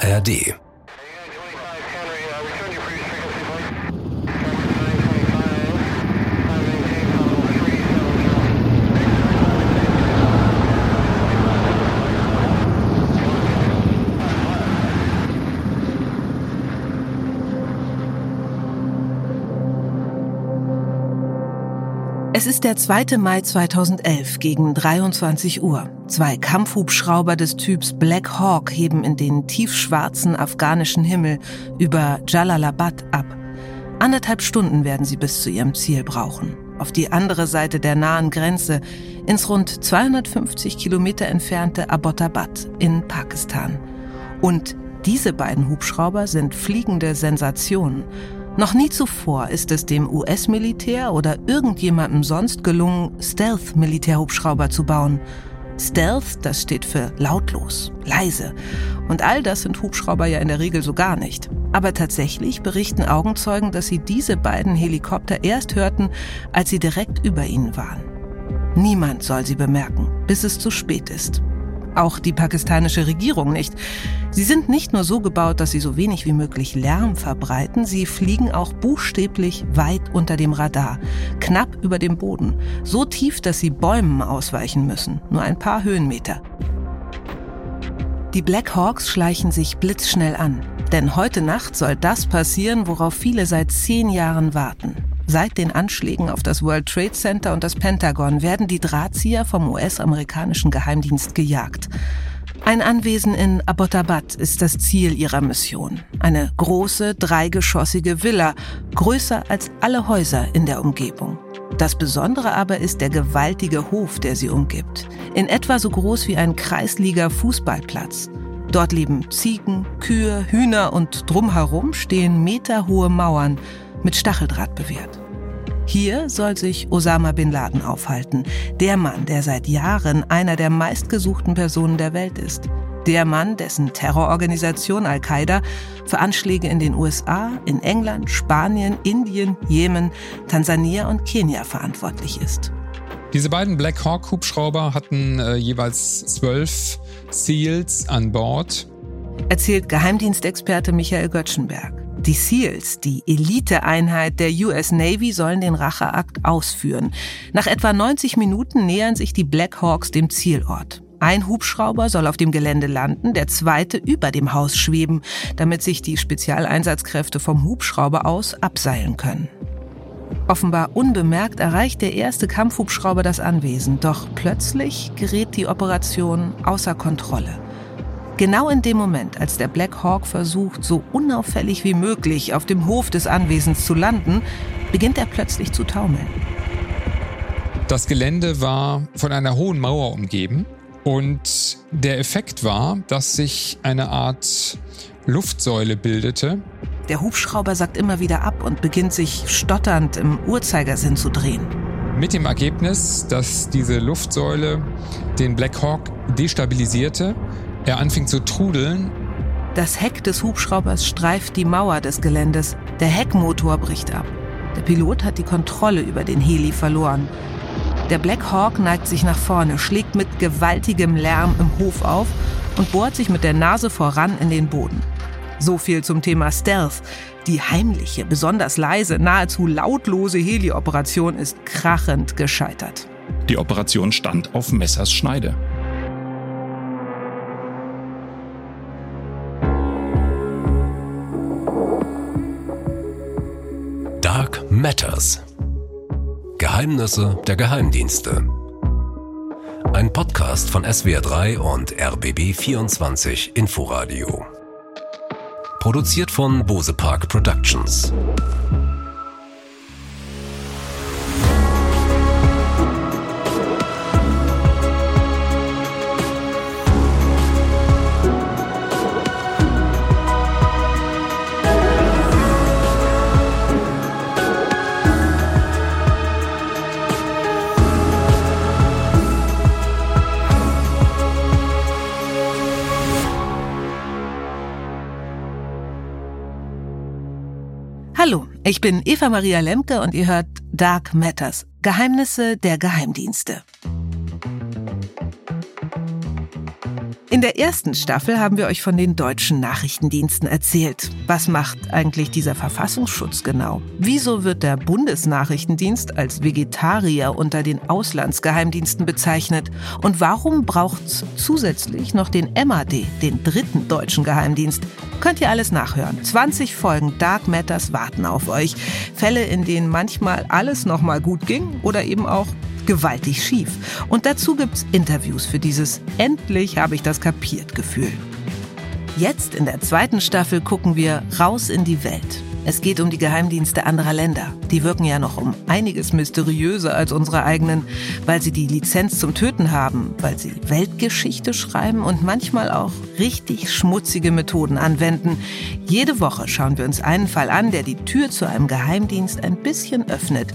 ARD Es ist der 2. Mai 2011 gegen 23 Uhr. Zwei Kampfhubschrauber des Typs Black Hawk heben in den tiefschwarzen afghanischen Himmel über Jalalabad ab. Anderthalb Stunden werden sie bis zu ihrem Ziel brauchen. Auf die andere Seite der nahen Grenze, ins rund 250 Kilometer entfernte Abbottabad in Pakistan. Und diese beiden Hubschrauber sind fliegende Sensationen noch nie zuvor ist es dem US-Militär oder irgendjemandem sonst gelungen, Stealth-Militärhubschrauber zu bauen. Stealth, das steht für lautlos, leise. Und all das sind Hubschrauber ja in der Regel so gar nicht. Aber tatsächlich berichten Augenzeugen, dass sie diese beiden Helikopter erst hörten, als sie direkt über ihnen waren. Niemand soll sie bemerken, bis es zu spät ist auch die pakistanische Regierung nicht. Sie sind nicht nur so gebaut, dass sie so wenig wie möglich Lärm verbreiten, sie fliegen auch buchstäblich weit unter dem Radar, knapp über dem Boden, so tief, dass sie Bäumen ausweichen müssen, nur ein paar Höhenmeter. Die Black Hawks schleichen sich blitzschnell an, denn heute Nacht soll das passieren, worauf viele seit zehn Jahren warten. Seit den Anschlägen auf das World Trade Center und das Pentagon werden die Drahtzieher vom US-amerikanischen Geheimdienst gejagt. Ein Anwesen in Abbottabad ist das Ziel ihrer Mission. Eine große, dreigeschossige Villa, größer als alle Häuser in der Umgebung. Das Besondere aber ist der gewaltige Hof, der sie umgibt. In etwa so groß wie ein Kreisliga-Fußballplatz. Dort leben Ziegen, Kühe, Hühner und drumherum stehen meterhohe Mauern mit Stacheldraht bewehrt. Hier soll sich Osama bin Laden aufhalten, der Mann, der seit Jahren einer der meistgesuchten Personen der Welt ist. Der Mann, dessen Terrororganisation Al-Qaida für Anschläge in den USA, in England, Spanien, Indien, Jemen, Tansania und Kenia verantwortlich ist. Diese beiden Black Hawk Hubschrauber hatten äh, jeweils zwölf SEALs an Bord. Erzählt Geheimdienstexperte Michael Göttschenberg. Die SEALs, die Eliteeinheit der US Navy, sollen den Racheakt ausführen. Nach etwa 90 Minuten nähern sich die Black Hawks dem Zielort. Ein Hubschrauber soll auf dem Gelände landen, der zweite über dem Haus schweben, damit sich die Spezialeinsatzkräfte vom Hubschrauber aus abseilen können. Offenbar unbemerkt erreicht der erste Kampfhubschrauber das Anwesen, doch plötzlich gerät die Operation außer Kontrolle. Genau in dem Moment, als der Black Hawk versucht, so unauffällig wie möglich auf dem Hof des Anwesens zu landen, beginnt er plötzlich zu taumeln. Das Gelände war von einer hohen Mauer umgeben und der Effekt war, dass sich eine Art Luftsäule bildete. Der Hubschrauber sagt immer wieder ab und beginnt sich stotternd im Uhrzeigersinn zu drehen. Mit dem Ergebnis, dass diese Luftsäule den Black Hawk destabilisierte er anfing zu trudeln. Das Heck des Hubschraubers streift die Mauer des Geländes. Der Heckmotor bricht ab. Der Pilot hat die Kontrolle über den Heli verloren. Der Black Hawk neigt sich nach vorne, schlägt mit gewaltigem Lärm im Hof auf und bohrt sich mit der Nase voran in den Boden. So viel zum Thema Stealth. Die heimliche, besonders leise, nahezu lautlose Heli-Operation ist krachend gescheitert. Die Operation stand auf Messers Schneide. Matters. Geheimnisse der Geheimdienste. Ein Podcast von SWR3 und RBB24 Inforadio. Produziert von Bose Park Productions. Hallo, ich bin Eva Maria Lemke und ihr hört Dark Matters, Geheimnisse der Geheimdienste. In der ersten Staffel haben wir euch von den deutschen Nachrichtendiensten erzählt. Was macht eigentlich dieser Verfassungsschutz genau? Wieso wird der Bundesnachrichtendienst als Vegetarier unter den Auslandsgeheimdiensten bezeichnet? Und warum braucht es zusätzlich noch den MAD, den dritten deutschen Geheimdienst? Könnt ihr alles nachhören. 20 Folgen Dark Matters warten auf euch. Fälle, in denen manchmal alles nochmal gut ging oder eben auch gewaltig schief. Und dazu gibt's Interviews für dieses Endlich habe ich das kapiert Gefühl. Jetzt in der zweiten Staffel gucken wir raus in die Welt. Es geht um die Geheimdienste anderer Länder. Die wirken ja noch um einiges mysteriöser als unsere eigenen, weil sie die Lizenz zum Töten haben, weil sie Weltgeschichte schreiben und manchmal auch richtig schmutzige Methoden anwenden. Jede Woche schauen wir uns einen Fall an, der die Tür zu einem Geheimdienst ein bisschen öffnet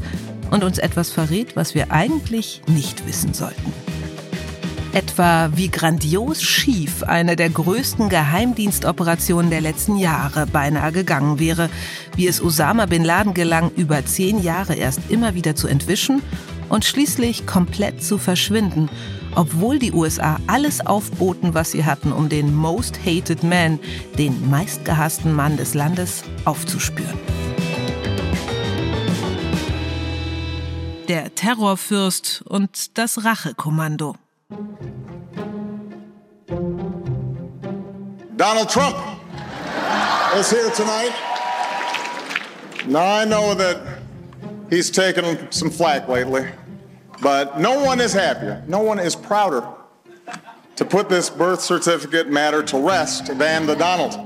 und uns etwas verrät, was wir eigentlich nicht wissen sollten. Etwa wie grandios schief eine der größten Geheimdienstoperationen der letzten Jahre beinahe gegangen wäre, wie es Osama bin Laden gelang, über zehn Jahre erst immer wieder zu entwischen und schließlich komplett zu verschwinden, obwohl die USA alles aufboten, was sie hatten, um den Most Hated Man, den meistgehassten Mann des Landes, aufzuspüren. der Terrorfürst und das Rachekommando. Donald Trump is here tonight. Now I know that he's taken some flack lately, but no one is happier, no one is prouder to put this birth certificate matter to rest than the Donald.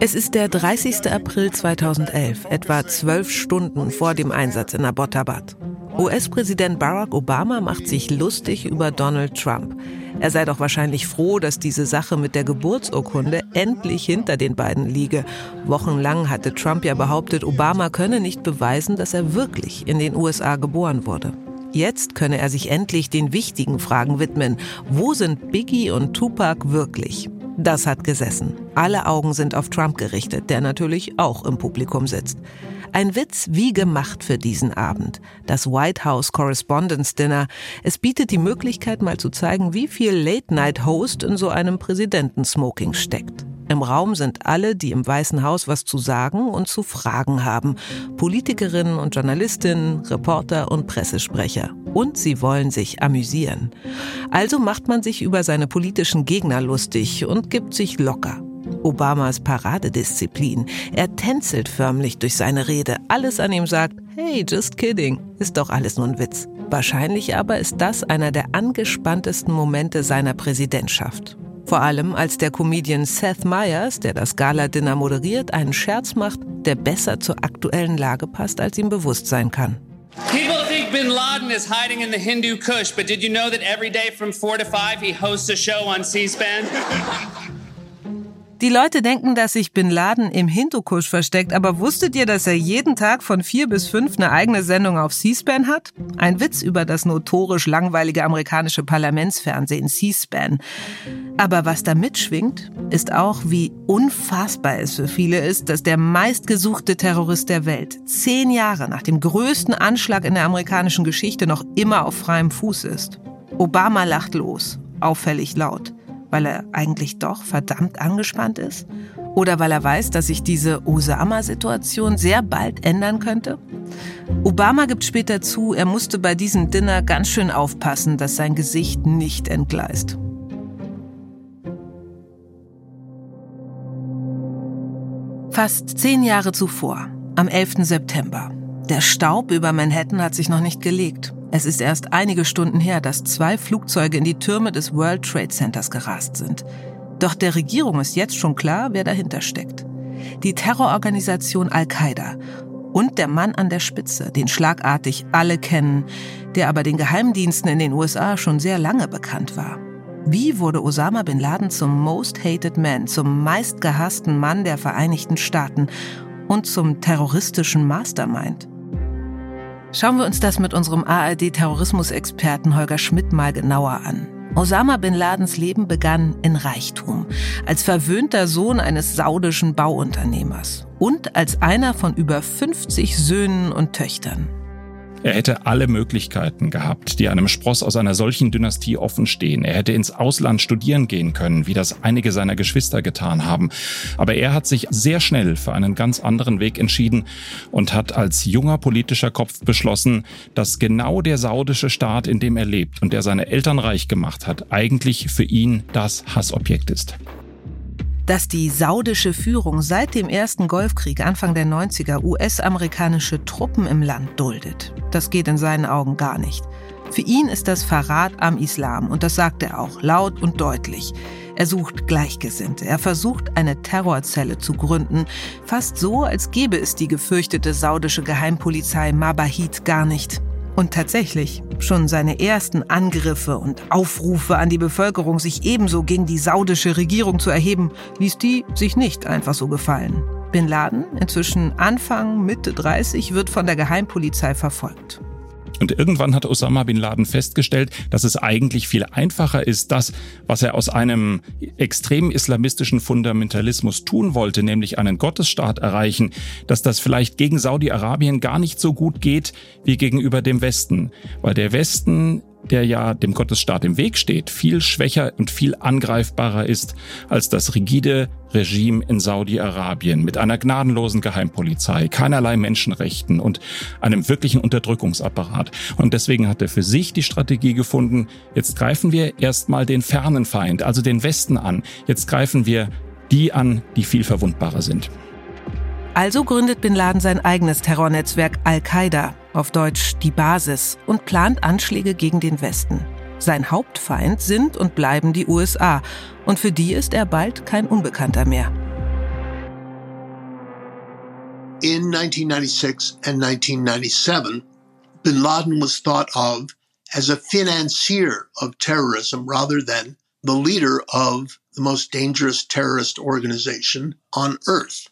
Es ist der 30. April 2011, etwa zwölf Stunden vor dem Einsatz in Abbottabad. US-Präsident Barack Obama macht sich lustig über Donald Trump. Er sei doch wahrscheinlich froh, dass diese Sache mit der Geburtsurkunde endlich hinter den beiden liege. Wochenlang hatte Trump ja behauptet, Obama könne nicht beweisen, dass er wirklich in den USA geboren wurde. Jetzt könne er sich endlich den wichtigen Fragen widmen. Wo sind Biggie und Tupac wirklich? Das hat gesessen. Alle Augen sind auf Trump gerichtet, der natürlich auch im Publikum sitzt. Ein Witz wie gemacht für diesen Abend. Das White House Correspondence Dinner. Es bietet die Möglichkeit, mal zu zeigen, wie viel Late-Night-Host in so einem Präsidentensmoking steckt. Im Raum sind alle, die im Weißen Haus was zu sagen und zu fragen haben. Politikerinnen und Journalistinnen, Reporter und Pressesprecher. Und sie wollen sich amüsieren. Also macht man sich über seine politischen Gegner lustig und gibt sich locker. Obamas Paradedisziplin. Er tänzelt förmlich durch seine Rede. Alles an ihm sagt, hey, just kidding. Ist doch alles nur ein Witz. Wahrscheinlich aber ist das einer der angespanntesten Momente seiner Präsidentschaft. Vor allem als der Comedian Seth Meyers, der das Gala-Dinner moderiert, einen Scherz macht, der besser zur aktuellen Lage passt, als ihm bewusst sein kann. People think Bin Laden is hiding in the Hindu Kush, but did you know that every day from 4 to 5 he hosts a show on C-SPAN? Die Leute denken, dass sich Bin Laden im Hindukusch versteckt, aber wusstet ihr, dass er jeden Tag von vier bis fünf eine eigene Sendung auf C-SPAN hat? Ein Witz über das notorisch langweilige amerikanische Parlamentsfernsehen C-SPAN. Aber was da mitschwingt, ist auch, wie unfassbar es für viele ist, dass der meistgesuchte Terrorist der Welt zehn Jahre nach dem größten Anschlag in der amerikanischen Geschichte noch immer auf freiem Fuß ist. Obama lacht los, auffällig laut weil er eigentlich doch verdammt angespannt ist? Oder weil er weiß, dass sich diese Osama-Situation sehr bald ändern könnte? Obama gibt später zu, er musste bei diesem Dinner ganz schön aufpassen, dass sein Gesicht nicht entgleist. Fast zehn Jahre zuvor, am 11. September. Der Staub über Manhattan hat sich noch nicht gelegt. Es ist erst einige Stunden her, dass zwei Flugzeuge in die Türme des World Trade Centers gerast sind. Doch der Regierung ist jetzt schon klar, wer dahinter steckt. Die Terrororganisation Al-Qaida und der Mann an der Spitze, den schlagartig alle kennen, der aber den Geheimdiensten in den USA schon sehr lange bekannt war. Wie wurde Osama bin Laden zum Most Hated Man, zum meistgehassten Mann der Vereinigten Staaten und zum terroristischen Mastermind? Schauen wir uns das mit unserem ARD-Terrorismusexperten Holger Schmidt mal genauer an. Osama bin Ladens Leben begann in Reichtum, als verwöhnter Sohn eines saudischen Bauunternehmers und als einer von über 50 Söhnen und Töchtern. Er hätte alle Möglichkeiten gehabt, die einem Spross aus einer solchen Dynastie offenstehen. Er hätte ins Ausland studieren gehen können, wie das einige seiner Geschwister getan haben. Aber er hat sich sehr schnell für einen ganz anderen Weg entschieden und hat als junger politischer Kopf beschlossen, dass genau der saudische Staat, in dem er lebt und der seine Eltern reich gemacht hat, eigentlich für ihn das Hassobjekt ist dass die saudische Führung seit dem ersten Golfkrieg Anfang der 90er US-amerikanische Truppen im Land duldet. Das geht in seinen Augen gar nicht. Für ihn ist das Verrat am Islam und das sagt er auch laut und deutlich. Er sucht Gleichgesinnte. Er versucht, eine Terrorzelle zu gründen. Fast so, als gäbe es die gefürchtete saudische Geheimpolizei Mabahid gar nicht. Und tatsächlich, schon seine ersten Angriffe und Aufrufe an die Bevölkerung, sich ebenso gegen die saudische Regierung zu erheben, ließ die sich nicht einfach so gefallen. Bin Laden, inzwischen Anfang, Mitte 30, wird von der Geheimpolizei verfolgt. Und irgendwann hat Osama bin Laden festgestellt, dass es eigentlich viel einfacher ist, das, was er aus einem extrem islamistischen Fundamentalismus tun wollte, nämlich einen Gottesstaat erreichen, dass das vielleicht gegen Saudi-Arabien gar nicht so gut geht wie gegenüber dem Westen, weil der Westen der ja dem Gottesstaat im Weg steht, viel schwächer und viel angreifbarer ist als das rigide Regime in Saudi-Arabien mit einer gnadenlosen Geheimpolizei, keinerlei Menschenrechten und einem wirklichen Unterdrückungsapparat. Und deswegen hat er für sich die Strategie gefunden, jetzt greifen wir erstmal den fernen Feind, also den Westen an. Jetzt greifen wir die an, die viel verwundbarer sind. Also gründet Bin Laden sein eigenes Terrornetzwerk Al-Qaida, auf Deutsch die Basis, und plant Anschläge gegen den Westen. Sein Hauptfeind sind und bleiben die USA, und für die ist er bald kein Unbekannter mehr. In 1996 and 1997, Bin Laden was thought of as a financier of terrorism rather than the leader of the most dangerous terrorist organization on earth.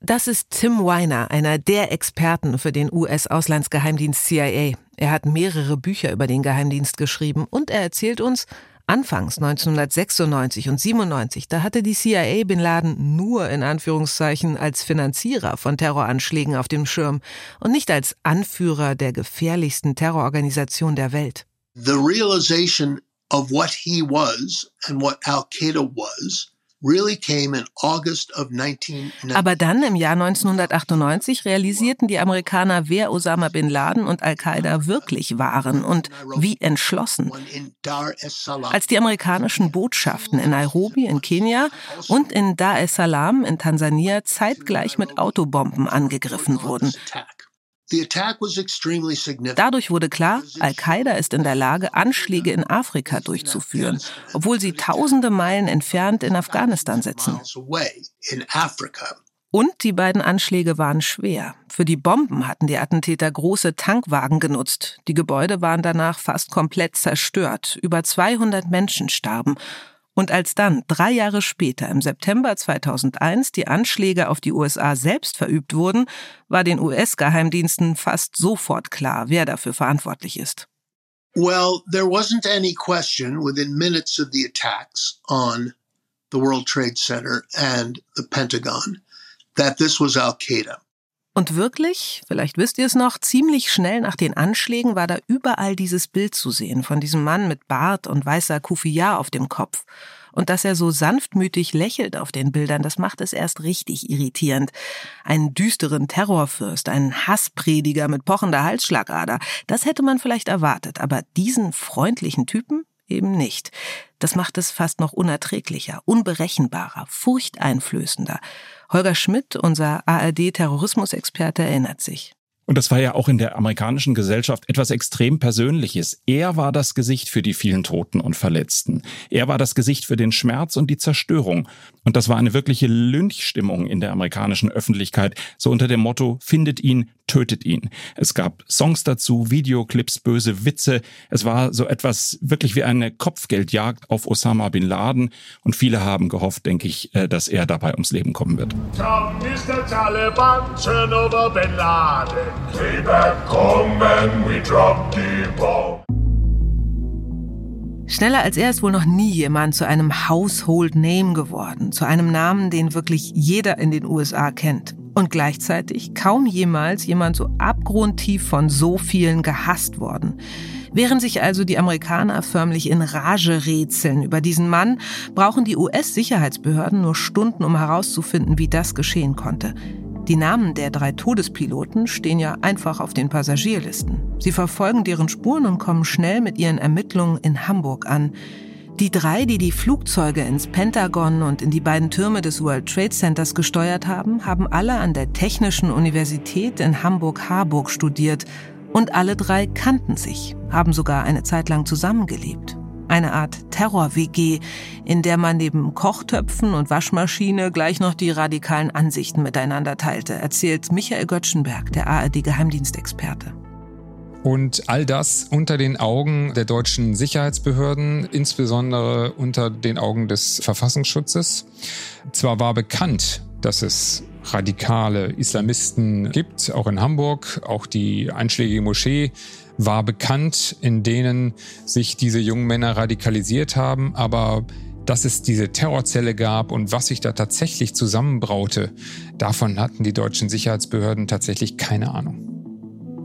Das ist Tim Weiner, einer der Experten für den US-Auslandsgeheimdienst CIA. Er hat mehrere Bücher über den Geheimdienst geschrieben und er erzählt uns, anfangs 1996 und 97, da hatte die CIA Bin Laden nur in Anführungszeichen als Finanzierer von Terroranschlägen auf dem Schirm und nicht als Anführer der gefährlichsten Terrororganisation der Welt. The realization of what he was and what Al-Qaeda was aber dann im Jahr 1998 realisierten die Amerikaner, wer Osama bin Laden und Al-Qaida wirklich waren und wie entschlossen. Als die amerikanischen Botschaften in Nairobi in Kenia und in Dar es Salaam in Tansania zeitgleich mit Autobomben angegriffen wurden. Dadurch wurde klar, Al-Qaida ist in der Lage, Anschläge in Afrika durchzuführen, obwohl sie tausende Meilen entfernt in Afghanistan sitzen. Und die beiden Anschläge waren schwer. Für die Bomben hatten die Attentäter große Tankwagen genutzt. Die Gebäude waren danach fast komplett zerstört. Über 200 Menschen starben. Und als dann, drei Jahre später, im September 2001, die Anschläge auf die USA selbst verübt wurden, war den US-Geheimdiensten fast sofort klar, wer dafür verantwortlich ist. Well, there wasn't any question within minutes of the attacks on the World Trade Center and the Pentagon that this was Al-Qaeda. Und wirklich, vielleicht wisst ihr es noch, ziemlich schnell nach den Anschlägen war da überall dieses Bild zu sehen von diesem Mann mit Bart und weißer Kufiyar auf dem Kopf. Und dass er so sanftmütig lächelt auf den Bildern, das macht es erst richtig irritierend. Einen düsteren Terrorfürst, einen Hassprediger mit pochender Halsschlagader, das hätte man vielleicht erwartet, aber diesen freundlichen Typen eben nicht. Das macht es fast noch unerträglicher, unberechenbarer, furchteinflößender. Holger Schmidt, unser ARD-Terrorismusexperte, erinnert sich. Und das war ja auch in der amerikanischen Gesellschaft etwas extrem Persönliches. Er war das Gesicht für die vielen Toten und Verletzten. Er war das Gesicht für den Schmerz und die Zerstörung. Und das war eine wirkliche Lynchstimmung in der amerikanischen Öffentlichkeit, so unter dem Motto, findet ihn, tötet ihn. Es gab Songs dazu, Videoclips, böse Witze. Es war so etwas wirklich wie eine Kopfgeldjagd auf Osama bin Laden. Und viele haben gehofft, denke ich, äh, dass er dabei ums Leben kommen wird. Tom ist der Taliban, turn over bin Laden. Keep kommen, we drop the bomb. Schneller als er ist wohl noch nie jemand zu einem Household Name geworden, zu einem Namen, den wirklich jeder in den USA kennt. Und gleichzeitig kaum jemals jemand so abgrundtief von so vielen gehasst worden. Während sich also die Amerikaner förmlich in Rage rätseln über diesen Mann, brauchen die US-Sicherheitsbehörden nur Stunden, um herauszufinden, wie das geschehen konnte. Die Namen der drei Todespiloten stehen ja einfach auf den Passagierlisten. Sie verfolgen deren Spuren und kommen schnell mit ihren Ermittlungen in Hamburg an. Die drei, die die Flugzeuge ins Pentagon und in die beiden Türme des World Trade Centers gesteuert haben, haben alle an der Technischen Universität in Hamburg-Harburg studiert und alle drei kannten sich, haben sogar eine Zeit lang zusammengelebt eine Art Terror-WG, in der man neben Kochtöpfen und Waschmaschine gleich noch die radikalen Ansichten miteinander teilte, erzählt Michael Göttschenberg, der ARD-Geheimdienstexperte. Und all das unter den Augen der deutschen Sicherheitsbehörden, insbesondere unter den Augen des Verfassungsschutzes. Zwar war bekannt, dass es radikale Islamisten gibt, auch in Hamburg, auch die einschlägige Moschee war bekannt, in denen sich diese jungen Männer radikalisiert haben, aber dass es diese Terrorzelle gab und was sich da tatsächlich zusammenbraute, davon hatten die deutschen Sicherheitsbehörden tatsächlich keine Ahnung.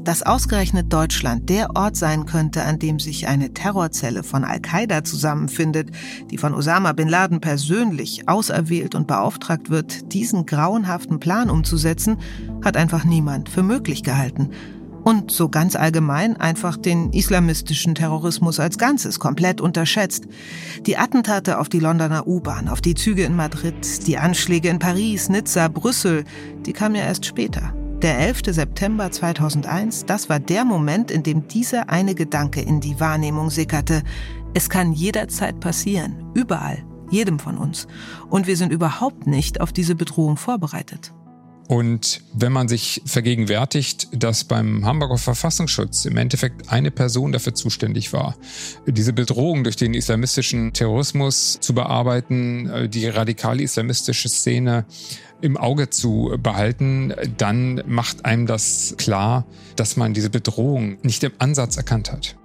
Dass ausgerechnet Deutschland der Ort sein könnte, an dem sich eine Terrorzelle von Al-Qaida zusammenfindet, die von Osama bin Laden persönlich auserwählt und beauftragt wird, diesen grauenhaften Plan umzusetzen, hat einfach niemand für möglich gehalten und so ganz allgemein einfach den islamistischen Terrorismus als Ganzes komplett unterschätzt. Die Attentate auf die Londoner U-Bahn, auf die Züge in Madrid, die Anschläge in Paris, Nizza, Brüssel, die kamen ja erst später. Der 11. September 2001, das war der Moment, in dem dieser eine Gedanke in die Wahrnehmung sickerte. Es kann jederzeit passieren, überall, jedem von uns. Und wir sind überhaupt nicht auf diese Bedrohung vorbereitet. Und wenn man sich vergegenwärtigt, dass beim Hamburger Verfassungsschutz im Endeffekt eine Person dafür zuständig war, diese Bedrohung durch den islamistischen Terrorismus zu bearbeiten, äh, die radikale islamistische Szene im Auge zu behalten, dann macht einem das klar, dass man diese Bedrohung nicht im Ansatz erkannt hat.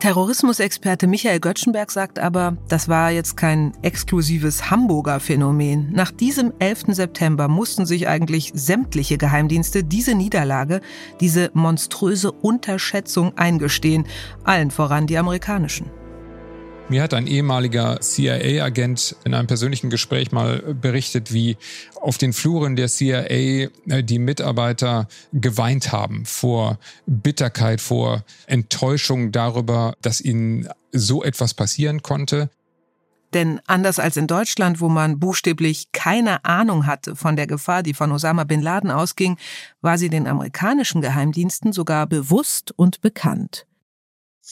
Terrorismusexperte Michael Göttschenberg sagt aber, das war jetzt kein exklusives Hamburger Phänomen. Nach diesem 11. September mussten sich eigentlich sämtliche Geheimdienste diese Niederlage, diese monströse Unterschätzung eingestehen, allen voran die amerikanischen. Mir hat ein ehemaliger CIA-Agent in einem persönlichen Gespräch mal berichtet, wie auf den Fluren der CIA äh, die Mitarbeiter geweint haben vor Bitterkeit, vor Enttäuschung darüber, dass ihnen so etwas passieren konnte. Denn anders als in Deutschland, wo man buchstäblich keine Ahnung hatte von der Gefahr, die von Osama bin Laden ausging, war sie den amerikanischen Geheimdiensten sogar bewusst und bekannt.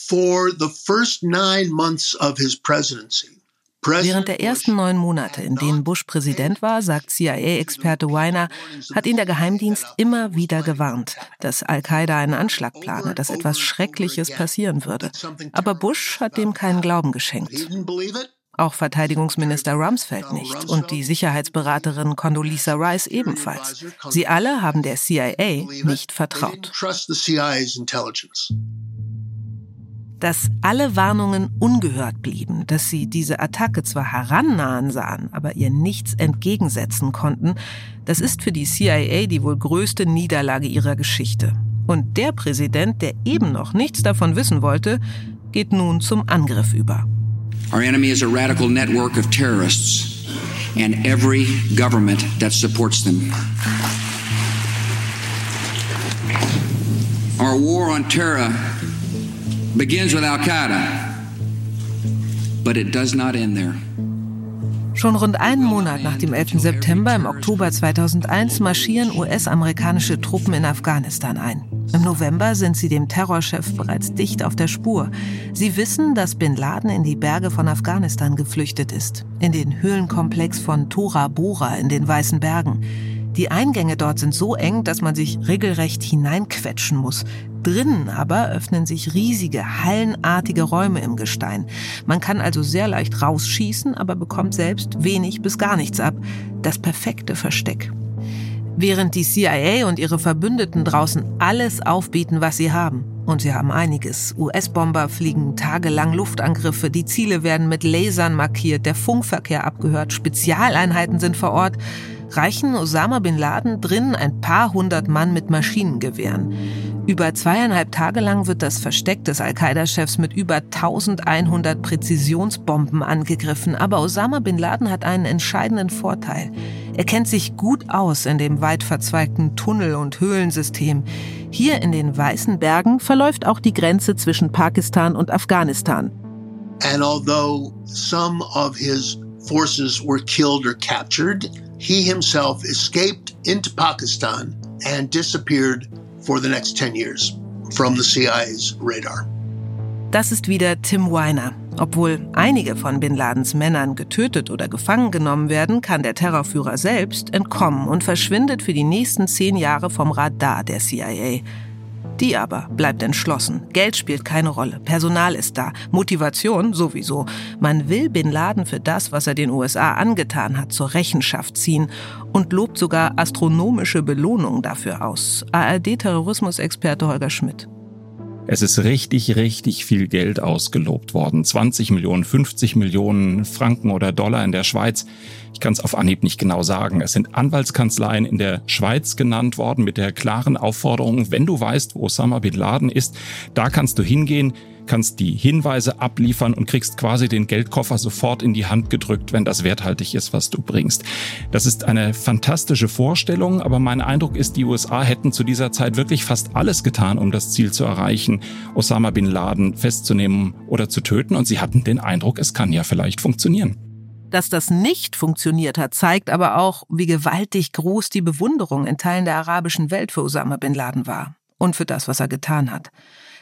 For the first nine months of his presidency, Während der ersten neun Monate, in denen Bush Präsident war, sagt CIA-Experte Weiner, hat ihn der Geheimdienst immer wieder gewarnt, dass Al-Qaida einen Anschlag plane, dass etwas Schreckliches passieren würde. Aber Bush hat dem keinen Glauben geschenkt. Auch Verteidigungsminister Rumsfeld nicht und die Sicherheitsberaterin Condoleezza Rice ebenfalls. Sie alle haben der CIA nicht vertraut dass alle Warnungen ungehört blieben, dass sie diese Attacke zwar herannahen sahen, aber ihr nichts entgegensetzen konnten, das ist für die CIA die wohl größte Niederlage ihrer Geschichte. Und der Präsident, der eben noch nichts davon wissen wollte, geht nun zum Angriff über. Our enemy is a radical network of terrorists and every government that supports them. Our war on terror begins with Al Qaeda, but it does not end there. Schon rund einen Monat nach dem 11. September im Oktober 2001 marschieren US-amerikanische Truppen in Afghanistan ein. Im November sind sie dem Terrorchef bereits dicht auf der Spur. Sie wissen, dass Bin Laden in die Berge von Afghanistan geflüchtet ist, in den Höhlenkomplex von Tora Bora in den Weißen Bergen. Die Eingänge dort sind so eng, dass man sich regelrecht hineinquetschen muss. Drinnen aber öffnen sich riesige, hallenartige Räume im Gestein. Man kann also sehr leicht rausschießen, aber bekommt selbst wenig bis gar nichts ab. Das perfekte Versteck. Während die CIA und ihre Verbündeten draußen alles aufbieten, was sie haben. Und sie haben einiges. US-Bomber fliegen tagelang Luftangriffe, die Ziele werden mit Lasern markiert, der Funkverkehr abgehört, Spezialeinheiten sind vor Ort reichen Osama bin Laden drinnen ein paar hundert Mann mit Maschinengewehren. Über zweieinhalb Tage lang wird das Versteck des Al-Qaida-Chefs mit über 1100 Präzisionsbomben angegriffen. Aber Osama bin Laden hat einen entscheidenden Vorteil. Er kennt sich gut aus in dem weit verzweigten Tunnel- und Höhlensystem. Hier in den Weißen Bergen verläuft auch die Grenze zwischen Pakistan und Afghanistan. And although some of his forces were killed or captured, he himself escaped into Pakistan and disappeared for the next 10 years from the CIA's radar. Das ist wieder Tim Weiner. Obwohl einige von Bin Ladens Männern getötet oder gefangen genommen werden, kann der Terrorführer selbst entkommen und verschwindet für die nächsten zehn Jahre vom Radar der CIA. Die aber bleibt entschlossen. Geld spielt keine Rolle. Personal ist da. Motivation sowieso. Man will Bin Laden für das, was er den USA angetan hat, zur Rechenschaft ziehen und lobt sogar astronomische Belohnungen dafür aus. ARD-Terrorismusexperte Holger Schmidt. Es ist richtig, richtig viel Geld ausgelobt worden. 20 Millionen, 50 Millionen Franken oder Dollar in der Schweiz. Ich kann es auf Anhieb nicht genau sagen. Es sind Anwaltskanzleien in der Schweiz genannt worden mit der klaren Aufforderung, wenn du weißt, wo Osama Bin Laden ist, da kannst du hingehen, kannst die Hinweise abliefern und kriegst quasi den Geldkoffer sofort in die Hand gedrückt, wenn das werthaltig ist, was du bringst. Das ist eine fantastische Vorstellung, aber mein Eindruck ist, die USA hätten zu dieser Zeit wirklich fast alles getan, um das Ziel zu erreichen, Osama bin Laden festzunehmen oder zu töten und sie hatten den Eindruck, es kann ja vielleicht funktionieren. Dass das nicht funktioniert hat, zeigt aber auch, wie gewaltig groß die Bewunderung in Teilen der arabischen Welt für Osama bin Laden war und für das, was er getan hat.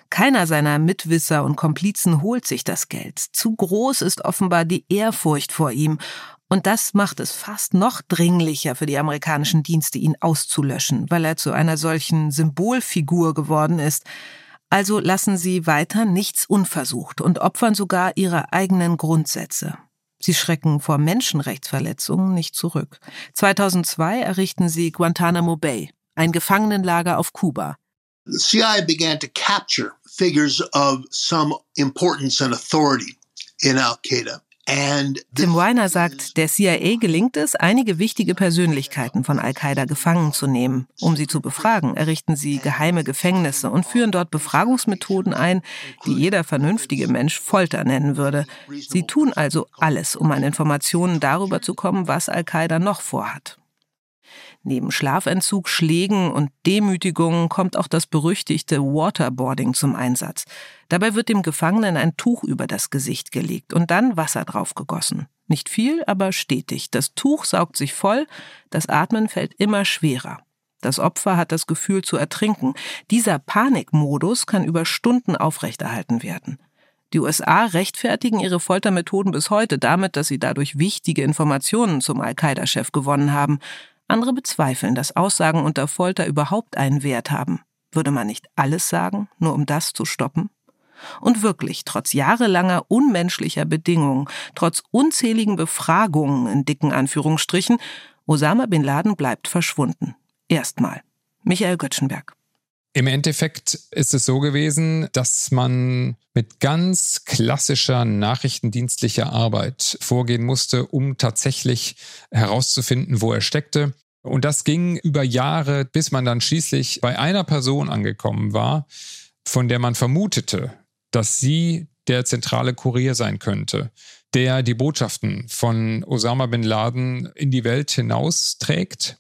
Keiner seiner Mitwisser und Komplizen holt sich das Geld. Zu groß ist offenbar die Ehrfurcht vor ihm. Und das macht es fast noch dringlicher für die amerikanischen Dienste, ihn auszulöschen, weil er zu einer solchen Symbolfigur geworden ist. Also lassen sie weiter nichts unversucht und opfern sogar ihre eigenen Grundsätze. Sie schrecken vor Menschenrechtsverletzungen nicht zurück. 2002 errichten sie Guantanamo Bay, ein Gefangenenlager auf Kuba. The CIA began to capture figures of some importance and authority in Al Qaeda. Tim Weiner sagt, der CIA gelingt es, einige wichtige Persönlichkeiten von Al-Qaida gefangen zu nehmen. Um sie zu befragen, errichten sie geheime Gefängnisse und führen dort Befragungsmethoden ein, die jeder vernünftige Mensch Folter nennen würde. Sie tun also alles, um an Informationen darüber zu kommen, was Al-Qaida noch vorhat. Neben Schlafentzug, Schlägen und Demütigungen kommt auch das berüchtigte Waterboarding zum Einsatz. Dabei wird dem Gefangenen ein Tuch über das Gesicht gelegt und dann Wasser draufgegossen. Nicht viel, aber stetig. Das Tuch saugt sich voll, das Atmen fällt immer schwerer. Das Opfer hat das Gefühl zu ertrinken. Dieser Panikmodus kann über Stunden aufrechterhalten werden. Die USA rechtfertigen ihre Foltermethoden bis heute damit, dass sie dadurch wichtige Informationen zum Al-Qaida-Chef gewonnen haben. Andere bezweifeln, dass Aussagen unter Folter überhaupt einen Wert haben. Würde man nicht alles sagen, nur um das zu stoppen? Und wirklich, trotz jahrelanger unmenschlicher Bedingungen, trotz unzähligen Befragungen in dicken Anführungsstrichen, Osama bin Laden bleibt verschwunden. Erstmal. Michael Göttschenberg. Im Endeffekt ist es so gewesen, dass man mit ganz klassischer nachrichtendienstlicher Arbeit vorgehen musste, um tatsächlich herauszufinden, wo er steckte. Und das ging über Jahre, bis man dann schließlich bei einer Person angekommen war, von der man vermutete, dass sie der zentrale Kurier sein könnte, der die Botschaften von Osama bin Laden in die Welt hinausträgt.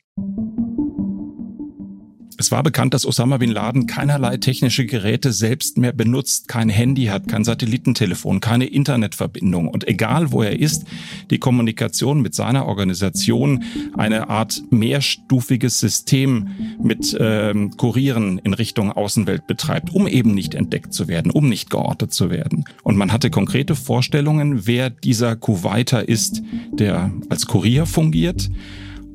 Es war bekannt, dass Osama bin Laden keinerlei technische Geräte selbst mehr benutzt, kein Handy hat, kein Satellitentelefon, keine Internetverbindung. Und egal wo er ist, die Kommunikation mit seiner Organisation eine Art mehrstufiges System mit ähm, Kurieren in Richtung Außenwelt betreibt, um eben nicht entdeckt zu werden, um nicht geortet zu werden. Und man hatte konkrete Vorstellungen, wer dieser Kuwaiter ist, der als Kurier fungiert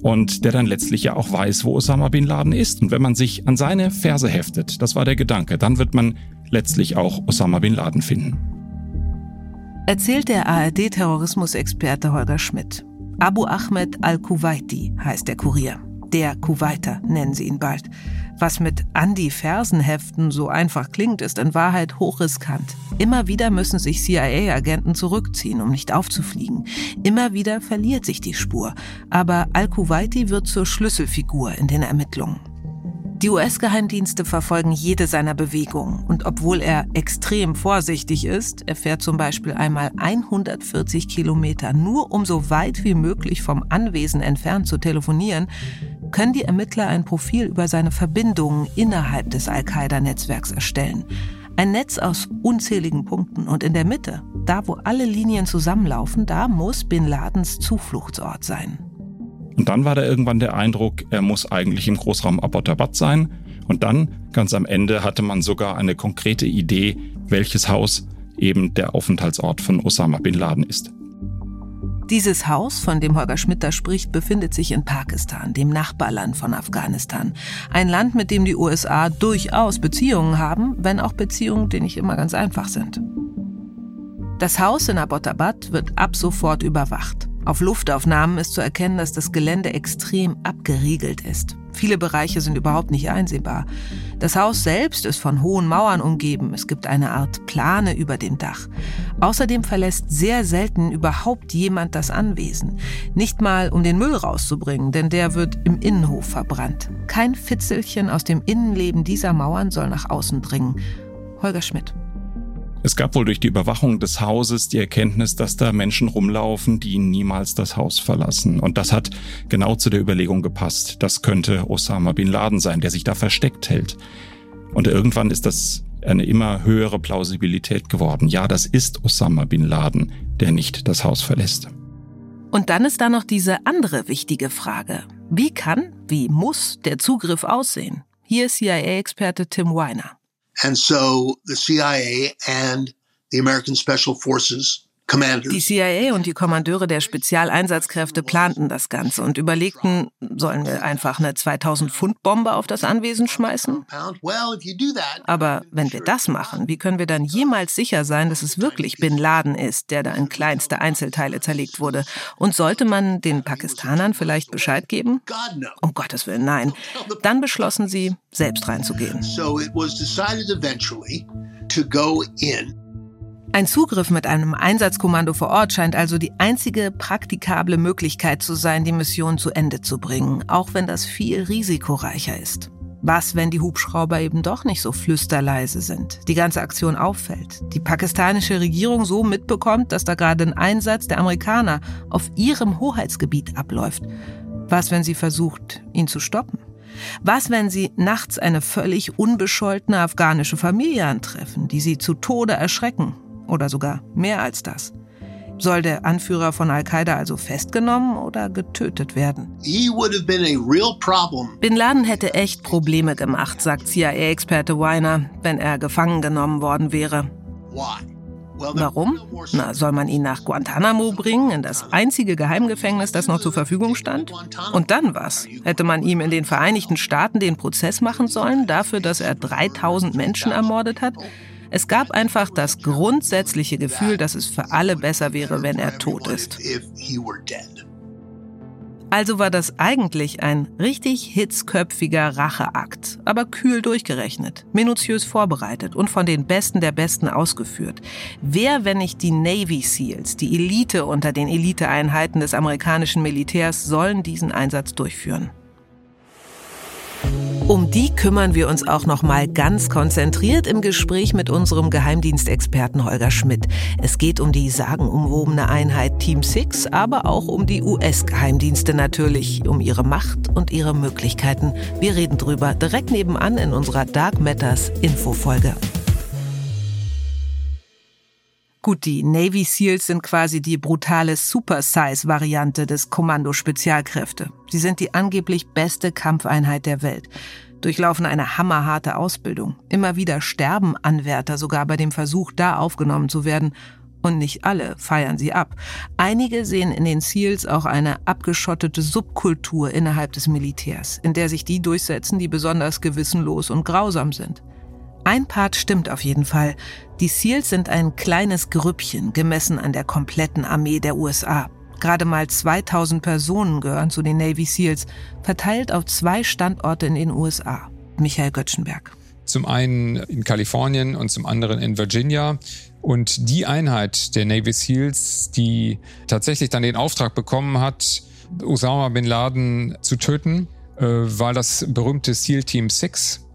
und der dann letztlich ja auch weiß, wo Osama bin Laden ist. Und wenn man sich an seine Verse heftet, das war der Gedanke, dann wird man letztlich auch Osama bin Laden finden. Erzählt der ARD-Terrorismusexperte Holger Schmidt. Abu Ahmed al-Kuwaiti heißt der Kurier. Der Kuwaiter nennen sie ihn bald. Was mit Andy-Fersen-Heften so einfach klingt, ist in Wahrheit hochriskant. Immer wieder müssen sich CIA-Agenten zurückziehen, um nicht aufzufliegen. Immer wieder verliert sich die Spur. Aber Al-Kuwaiti wird zur Schlüsselfigur in den Ermittlungen. Die US-Geheimdienste verfolgen jede seiner Bewegungen. Und obwohl er extrem vorsichtig ist, er fährt zum Beispiel einmal 140 Kilometer nur um so weit wie möglich vom Anwesen entfernt zu telefonieren, können die Ermittler ein Profil über seine Verbindungen innerhalb des Al-Qaida-Netzwerks erstellen. Ein Netz aus unzähligen Punkten und in der Mitte, da wo alle Linien zusammenlaufen, da muss Bin Ladens Zufluchtsort sein. Und dann war da irgendwann der Eindruck, er muss eigentlich im Großraum Abbottabad sein. Und dann, ganz am Ende, hatte man sogar eine konkrete Idee, welches Haus eben der Aufenthaltsort von Osama bin Laden ist. Dieses Haus, von dem Holger Schmidt da spricht, befindet sich in Pakistan, dem Nachbarland von Afghanistan. Ein Land, mit dem die USA durchaus Beziehungen haben, wenn auch Beziehungen, die nicht immer ganz einfach sind. Das Haus in Abbottabad wird ab sofort überwacht. Auf Luftaufnahmen ist zu erkennen, dass das Gelände extrem abgeriegelt ist. Viele Bereiche sind überhaupt nicht einsehbar. Das Haus selbst ist von hohen Mauern umgeben. Es gibt eine Art Plane über dem Dach. Außerdem verlässt sehr selten überhaupt jemand das Anwesen. Nicht mal, um den Müll rauszubringen, denn der wird im Innenhof verbrannt. Kein Fitzelchen aus dem Innenleben dieser Mauern soll nach außen dringen. Holger Schmidt. Es gab wohl durch die Überwachung des Hauses die Erkenntnis, dass da Menschen rumlaufen, die niemals das Haus verlassen. Und das hat genau zu der Überlegung gepasst. Das könnte Osama bin Laden sein, der sich da versteckt hält. Und irgendwann ist das eine immer höhere Plausibilität geworden. Ja, das ist Osama bin Laden, der nicht das Haus verlässt. Und dann ist da noch diese andere wichtige Frage. Wie kann, wie muss der Zugriff aussehen? Hier ist CIA-Experte Tim Weiner. And so the CIA and the American Special Forces Die CIA und die Kommandeure der Spezialeinsatzkräfte planten das Ganze und überlegten, sollen wir einfach eine 2000-Pfund-Bombe auf das Anwesen schmeißen? Aber wenn wir das machen, wie können wir dann jemals sicher sein, dass es wirklich Bin Laden ist, der da in kleinste Einzelteile zerlegt wurde? Und sollte man den Pakistanern vielleicht Bescheid geben? Um Gottes Willen, nein. Dann beschlossen sie, selbst reinzugehen. So it was decided eventually to go in ein Zugriff mit einem Einsatzkommando vor Ort scheint also die einzige praktikable Möglichkeit zu sein, die Mission zu Ende zu bringen, auch wenn das viel risikoreicher ist. Was, wenn die Hubschrauber eben doch nicht so flüsterleise sind, die ganze Aktion auffällt, die pakistanische Regierung so mitbekommt, dass da gerade ein Einsatz der Amerikaner auf ihrem Hoheitsgebiet abläuft? Was, wenn sie versucht, ihn zu stoppen? Was, wenn sie nachts eine völlig unbescholtene afghanische Familie antreffen, die sie zu Tode erschrecken oder sogar mehr als das. Soll der Anführer von Al-Qaida also festgenommen oder getötet werden? Bin Laden hätte echt Probleme gemacht, sagt CIA-Experte Weiner, wenn er gefangen genommen worden wäre. Warum? Na, soll man ihn nach Guantanamo bringen, in das einzige Geheimgefängnis, das noch zur Verfügung stand? Und dann was? Hätte man ihm in den Vereinigten Staaten den Prozess machen sollen, dafür, dass er 3000 Menschen ermordet hat? Es gab einfach das grundsätzliche Gefühl, dass es für alle besser wäre, wenn er tot ist. Also war das eigentlich ein richtig hitzköpfiger Racheakt, aber kühl durchgerechnet, minutiös vorbereitet und von den Besten der Besten ausgeführt. Wer, wenn nicht die Navy SEALs, die Elite unter den Eliteeinheiten des amerikanischen Militärs, sollen diesen Einsatz durchführen? Um die kümmern wir uns auch noch mal ganz konzentriert im Gespräch mit unserem Geheimdienstexperten Holger Schmidt. Es geht um die sagenumwobene Einheit Team Six, aber auch um die US-Geheimdienste natürlich, um ihre Macht und ihre Möglichkeiten. Wir reden drüber direkt nebenan in unserer Dark Matters Infofolge. Gut, die Navy SEALs sind quasi die brutale Super-Size-Variante des Kommando Spezialkräfte. Sie sind die angeblich beste Kampfeinheit der Welt, durchlaufen eine hammerharte Ausbildung. Immer wieder sterben Anwärter sogar bei dem Versuch, da aufgenommen zu werden. Und nicht alle feiern sie ab. Einige sehen in den SEALs auch eine abgeschottete Subkultur innerhalb des Militärs, in der sich die durchsetzen, die besonders gewissenlos und grausam sind. Ein Part stimmt auf jeden Fall. Die SEALs sind ein kleines Grüppchen, gemessen an der kompletten Armee der USA. Gerade mal 2000 Personen gehören zu den Navy SEALs, verteilt auf zwei Standorte in den USA. Michael Göttschenberg. Zum einen in Kalifornien und zum anderen in Virginia. Und die Einheit der Navy SEALs, die tatsächlich dann den Auftrag bekommen hat, Osama bin Laden zu töten, äh, war das berühmte SEAL Team 6,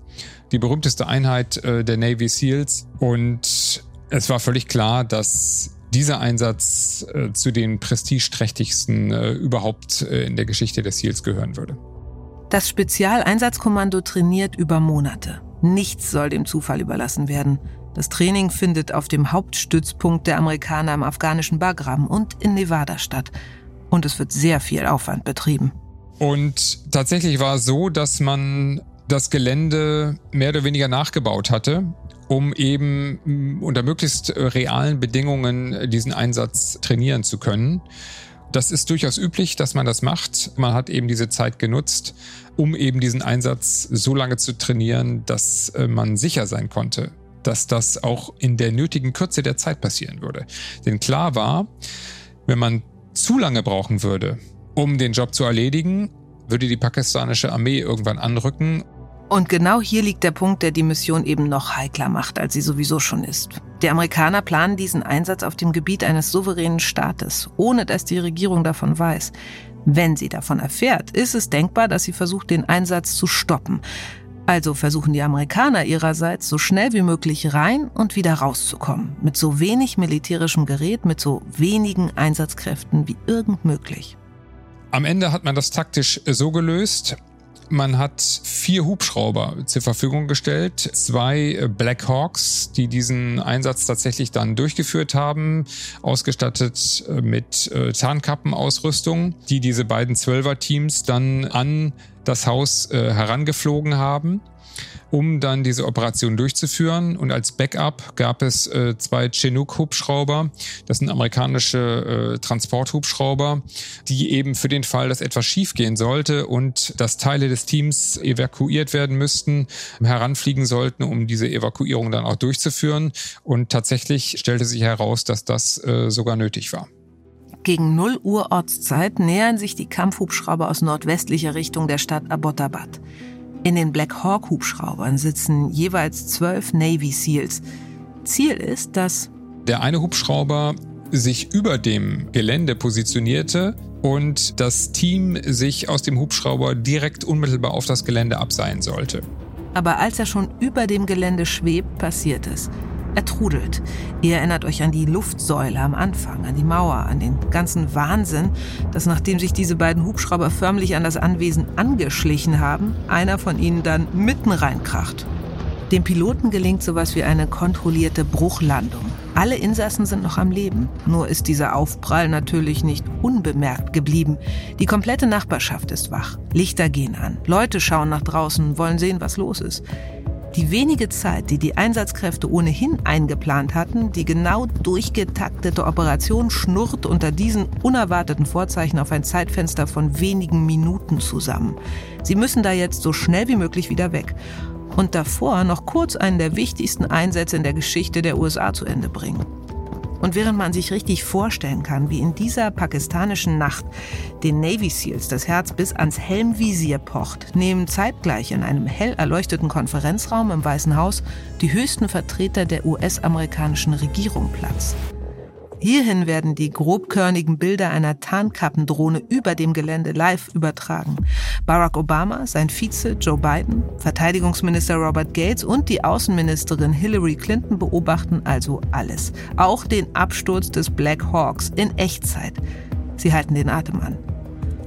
die berühmteste Einheit äh, der Navy SEALs. Und es war völlig klar, dass dieser Einsatz äh, zu den prestigeträchtigsten äh, überhaupt äh, in der Geschichte der SEALs gehören würde. Das Spezialeinsatzkommando trainiert über Monate. Nichts soll dem Zufall überlassen werden. Das Training findet auf dem Hauptstützpunkt der Amerikaner im afghanischen Bagram und in Nevada statt. Und es wird sehr viel Aufwand betrieben. Und tatsächlich war es so, dass man das Gelände mehr oder weniger nachgebaut hatte um eben mm, unter möglichst äh, realen Bedingungen äh, diesen Einsatz trainieren zu können. Das ist durchaus üblich, dass man das macht. Man hat eben diese Zeit genutzt, um eben diesen Einsatz so lange zu trainieren, dass äh, man sicher sein konnte, dass das auch in der nötigen Kürze der Zeit passieren würde. Denn klar war, wenn man zu lange brauchen würde, um den Job zu erledigen, würde die pakistanische Armee irgendwann anrücken und genau hier liegt der Punkt, der die Mission eben noch heikler macht, als sie sowieso schon ist. Die Amerikaner planen diesen Einsatz auf dem Gebiet eines souveränen Staates, ohne dass die Regierung davon weiß. Wenn sie davon erfährt, ist es denkbar, dass sie versucht, den Einsatz zu stoppen. Also versuchen die Amerikaner ihrerseits so schnell wie möglich rein und wieder rauszukommen. Mit so wenig militärischem Gerät, mit so wenigen Einsatzkräften wie irgend möglich. Am Ende hat man das taktisch so gelöst, man hat vier Hubschrauber zur Verfügung gestellt, zwei Black Hawks, die diesen Einsatz tatsächlich dann durchgeführt haben, ausgestattet äh, mit äh, Tarnkappenausrüstung, die diese beiden Zwölfer-Teams dann an das Haus äh, herangeflogen haben um dann diese Operation durchzuführen. Und als Backup gab es äh, zwei Chinook-Hubschrauber. Das sind amerikanische äh, Transporthubschrauber, die eben für den Fall, dass etwas schiefgehen sollte und dass Teile des Teams evakuiert werden müssten, heranfliegen sollten, um diese Evakuierung dann auch durchzuführen. Und tatsächlich stellte sich heraus, dass das äh, sogar nötig war. Gegen 0 Uhr Ortszeit nähern sich die Kampfhubschrauber aus nordwestlicher Richtung der Stadt Abbottabad. In den Black Hawk Hubschraubern sitzen jeweils zwölf Navy SEALs. Ziel ist, dass der eine Hubschrauber sich über dem Gelände positionierte und das Team sich aus dem Hubschrauber direkt unmittelbar auf das Gelände abseilen sollte. Aber als er schon über dem Gelände schwebt, passiert es. Er trudelt. Ihr erinnert euch an die Luftsäule am Anfang, an die Mauer, an den ganzen Wahnsinn, dass nachdem sich diese beiden Hubschrauber förmlich an das Anwesen angeschlichen haben, einer von ihnen dann mitten reinkracht. Dem Piloten gelingt sowas wie eine kontrollierte Bruchlandung. Alle Insassen sind noch am Leben. Nur ist dieser Aufprall natürlich nicht unbemerkt geblieben. Die komplette Nachbarschaft ist wach. Lichter gehen an. Leute schauen nach draußen, wollen sehen, was los ist. Die wenige Zeit, die die Einsatzkräfte ohnehin eingeplant hatten, die genau durchgetaktete Operation schnurrt unter diesen unerwarteten Vorzeichen auf ein Zeitfenster von wenigen Minuten zusammen. Sie müssen da jetzt so schnell wie möglich wieder weg und davor noch kurz einen der wichtigsten Einsätze in der Geschichte der USA zu Ende bringen. Und während man sich richtig vorstellen kann, wie in dieser pakistanischen Nacht den Navy SEALs das Herz bis ans Helmvisier pocht, nehmen zeitgleich in einem hell erleuchteten Konferenzraum im Weißen Haus die höchsten Vertreter der US-amerikanischen Regierung Platz. Hierhin werden die grobkörnigen Bilder einer Tarnkappendrohne über dem Gelände live übertragen. Barack Obama, sein Vize Joe Biden, Verteidigungsminister Robert Gates und die Außenministerin Hillary Clinton beobachten also alles. Auch den Absturz des Black Hawks in Echtzeit. Sie halten den Atem an.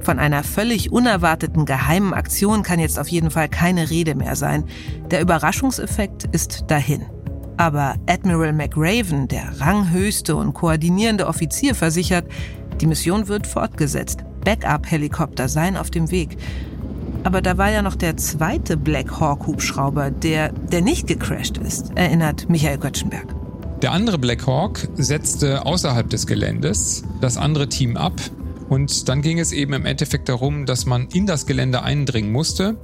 Von einer völlig unerwarteten geheimen Aktion kann jetzt auf jeden Fall keine Rede mehr sein. Der Überraschungseffekt ist dahin. Aber Admiral McRaven, der ranghöchste und koordinierende Offizier, versichert, die Mission wird fortgesetzt. Backup-Helikopter seien auf dem Weg. Aber da war ja noch der zweite Black Hawk Hubschrauber, der, der nicht gecrashed ist, erinnert Michael Göttschenberg. Der andere Black Hawk setzte außerhalb des Geländes das andere Team ab. Und dann ging es eben im Endeffekt darum, dass man in das Gelände eindringen musste.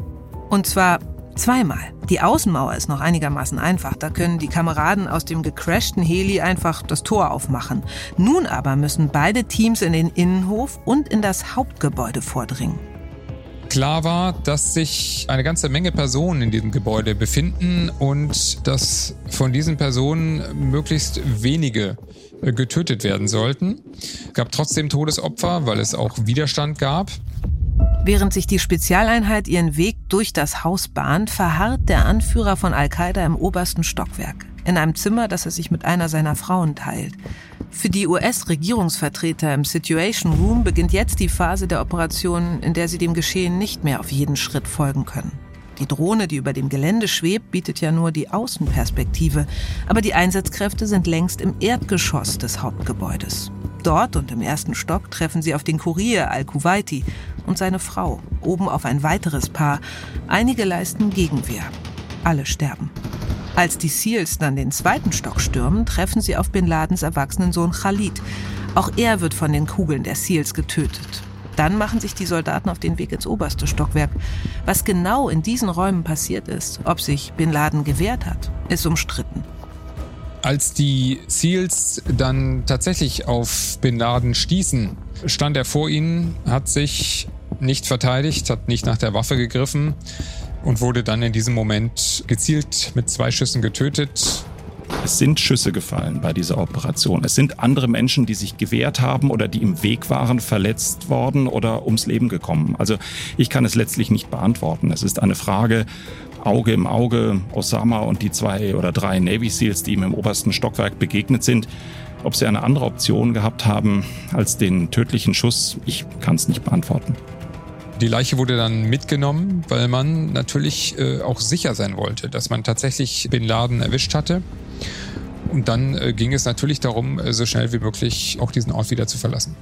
Und zwar Zweimal. Die Außenmauer ist noch einigermaßen einfach. Da können die Kameraden aus dem gecrashten Heli einfach das Tor aufmachen. Nun aber müssen beide Teams in den Innenhof und in das Hauptgebäude vordringen. Klar war, dass sich eine ganze Menge Personen in diesem Gebäude befinden und dass von diesen Personen möglichst wenige äh, getötet werden sollten. Es gab trotzdem Todesopfer, weil es auch Widerstand gab. Während sich die Spezialeinheit ihren Weg durch das Haus bahnt, verharrt der Anführer von Al-Qaida im obersten Stockwerk, in einem Zimmer, das er sich mit einer seiner Frauen teilt. Für die US-Regierungsvertreter im Situation Room beginnt jetzt die Phase der Operation, in der sie dem Geschehen nicht mehr auf jeden Schritt folgen können. Die Drohne, die über dem Gelände schwebt, bietet ja nur die Außenperspektive, aber die Einsatzkräfte sind längst im Erdgeschoss des Hauptgebäudes. Dort und im ersten Stock treffen sie auf den Kurier Al-Kuwaiti und seine Frau, oben auf ein weiteres Paar. Einige leisten Gegenwehr. Alle sterben. Als die Seals dann den zweiten Stock stürmen, treffen sie auf Bin Ladens erwachsenen Sohn Khalid. Auch er wird von den Kugeln der Seals getötet. Dann machen sich die Soldaten auf den Weg ins oberste Stockwerk. Was genau in diesen Räumen passiert ist, ob sich Bin Laden gewehrt hat, ist umstritten. Als die Seals dann tatsächlich auf Bin Laden stießen, stand er vor ihnen, hat sich nicht verteidigt, hat nicht nach der Waffe gegriffen und wurde dann in diesem Moment gezielt mit zwei Schüssen getötet. Es sind Schüsse gefallen bei dieser Operation. Es sind andere Menschen, die sich gewehrt haben oder die im Weg waren, verletzt worden oder ums Leben gekommen. Also ich kann es letztlich nicht beantworten. Es ist eine Frage Auge im Auge, Osama und die zwei oder drei Navy SEALs, die ihm im obersten Stockwerk begegnet sind. Ob sie eine andere Option gehabt haben als den tödlichen Schuss, ich kann es nicht beantworten. Die Leiche wurde dann mitgenommen, weil man natürlich äh, auch sicher sein wollte, dass man tatsächlich Bin Laden erwischt hatte. Und dann äh, ging es natürlich darum, äh, so schnell wie möglich auch diesen Ort wieder zu verlassen.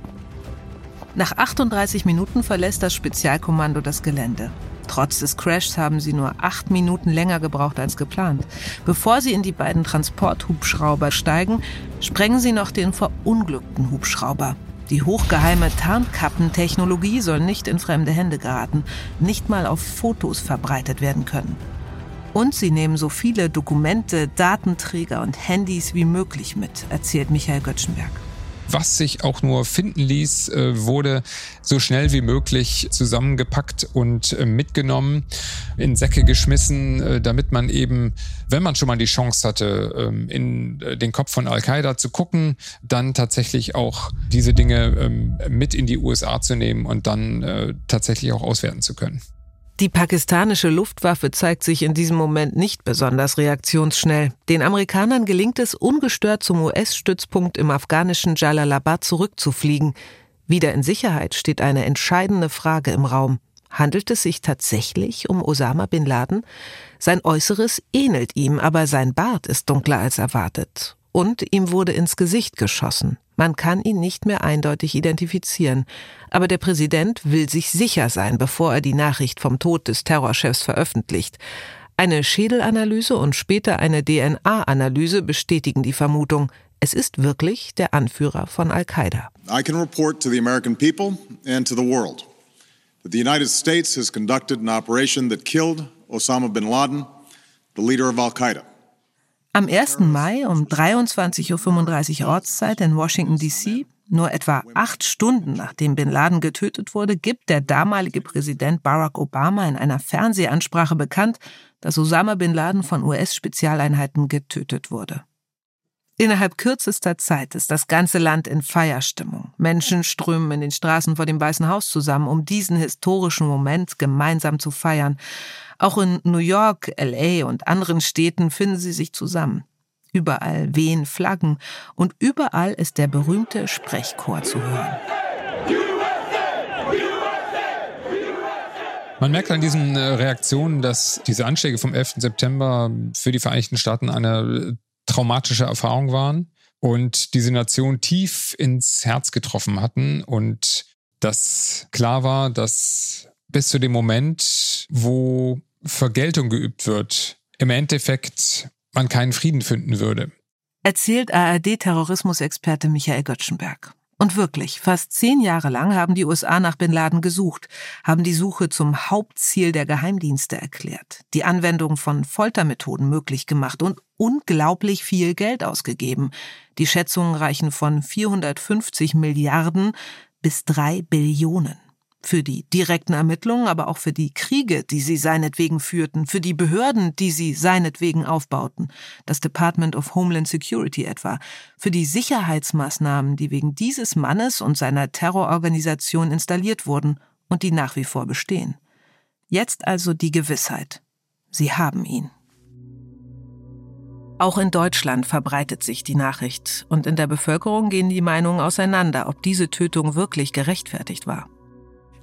Nach 38 Minuten verlässt das Spezialkommando das Gelände. Trotz des Crashs haben sie nur acht Minuten länger gebraucht als geplant. Bevor sie in die beiden Transporthubschrauber steigen, sprengen sie noch den verunglückten Hubschrauber. Die hochgeheime Tarnkappentechnologie soll nicht in fremde Hände geraten, nicht mal auf Fotos verbreitet werden können. Und sie nehmen so viele Dokumente, Datenträger und Handys wie möglich mit, erzählt Michael Göttschenberg was sich auch nur finden ließ, äh, wurde so schnell wie möglich zusammengepackt und äh, mitgenommen, in Säcke geschmissen, äh, damit man eben, wenn man schon mal die Chance hatte, ähm, in den Kopf von Al-Qaida zu gucken, dann tatsächlich auch diese Dinge ähm, mit in die USA zu nehmen und dann tatsächlich auch auswerten zu können. Die pakistanische Luftwaffe zeigt sich in diesem Moment nicht besonders reaktionsschnell. Den Amerikanern gelingt es, ungestört zum US-Stützpunkt im afghanischen Jalalabad zurückzufliegen. Wieder in Sicherheit steht eine entscheidende Frage im Raum. Handelt es sich tatsächlich um Osama bin Laden? Sein Äußeres ähnelt ihm, aber sein Bart ist dunkler als erwartet. Und ihm wurde ins Gesicht geschossen. Man kann ihn nicht mehr eindeutig identifizieren. Aber der Präsident will sich sicher sein, bevor er die Nachricht vom Tod des Terrorchefs veröffentlicht. Eine Schädelanalyse und später eine DNA-Analyse bestätigen die Vermutung, es ist wirklich der Anführer von Al-Qaida. I can report to the American people and to the world that the United States has conducted an operation that killed Osama bin Laden, the leader of Al-Qaida. Am 1. Mai um 23.35 Uhr Ortszeit in Washington, D.C., nur etwa acht Stunden nachdem Bin Laden getötet wurde, gibt der damalige Präsident Barack Obama in einer Fernsehansprache bekannt, dass Osama Bin Laden von US-Spezialeinheiten getötet wurde. Innerhalb kürzester Zeit ist das ganze Land in Feierstimmung. Menschen strömen in den Straßen vor dem Weißen Haus zusammen, um diesen historischen Moment gemeinsam zu feiern. Auch in New York, LA und anderen Städten finden sie sich zusammen. Überall wehen Flaggen und überall ist der berühmte Sprechchor zu hören. Man merkt an diesen äh, Reaktionen, dass diese Anschläge vom 11. September für die Vereinigten Staaten eine traumatische Erfahrung waren und diese Nation tief ins Herz getroffen hatten und dass klar war, dass bis zu dem Moment, wo Vergeltung geübt wird, im Endeffekt man keinen Frieden finden würde. Erzählt ARD-Terrorismusexperte Michael Göttschenberg. Und wirklich, fast zehn Jahre lang haben die USA nach Bin Laden gesucht, haben die Suche zum Hauptziel der Geheimdienste erklärt, die Anwendung von Foltermethoden möglich gemacht und unglaublich viel Geld ausgegeben. Die Schätzungen reichen von 450 Milliarden bis drei Billionen für die direkten Ermittlungen, aber auch für die Kriege, die sie seinetwegen führten, für die Behörden, die sie seinetwegen aufbauten, das Department of Homeland Security etwa, für die Sicherheitsmaßnahmen, die wegen dieses Mannes und seiner Terrororganisation installiert wurden und die nach wie vor bestehen. Jetzt also die Gewissheit. Sie haben ihn. Auch in Deutschland verbreitet sich die Nachricht und in der Bevölkerung gehen die Meinungen auseinander, ob diese Tötung wirklich gerechtfertigt war.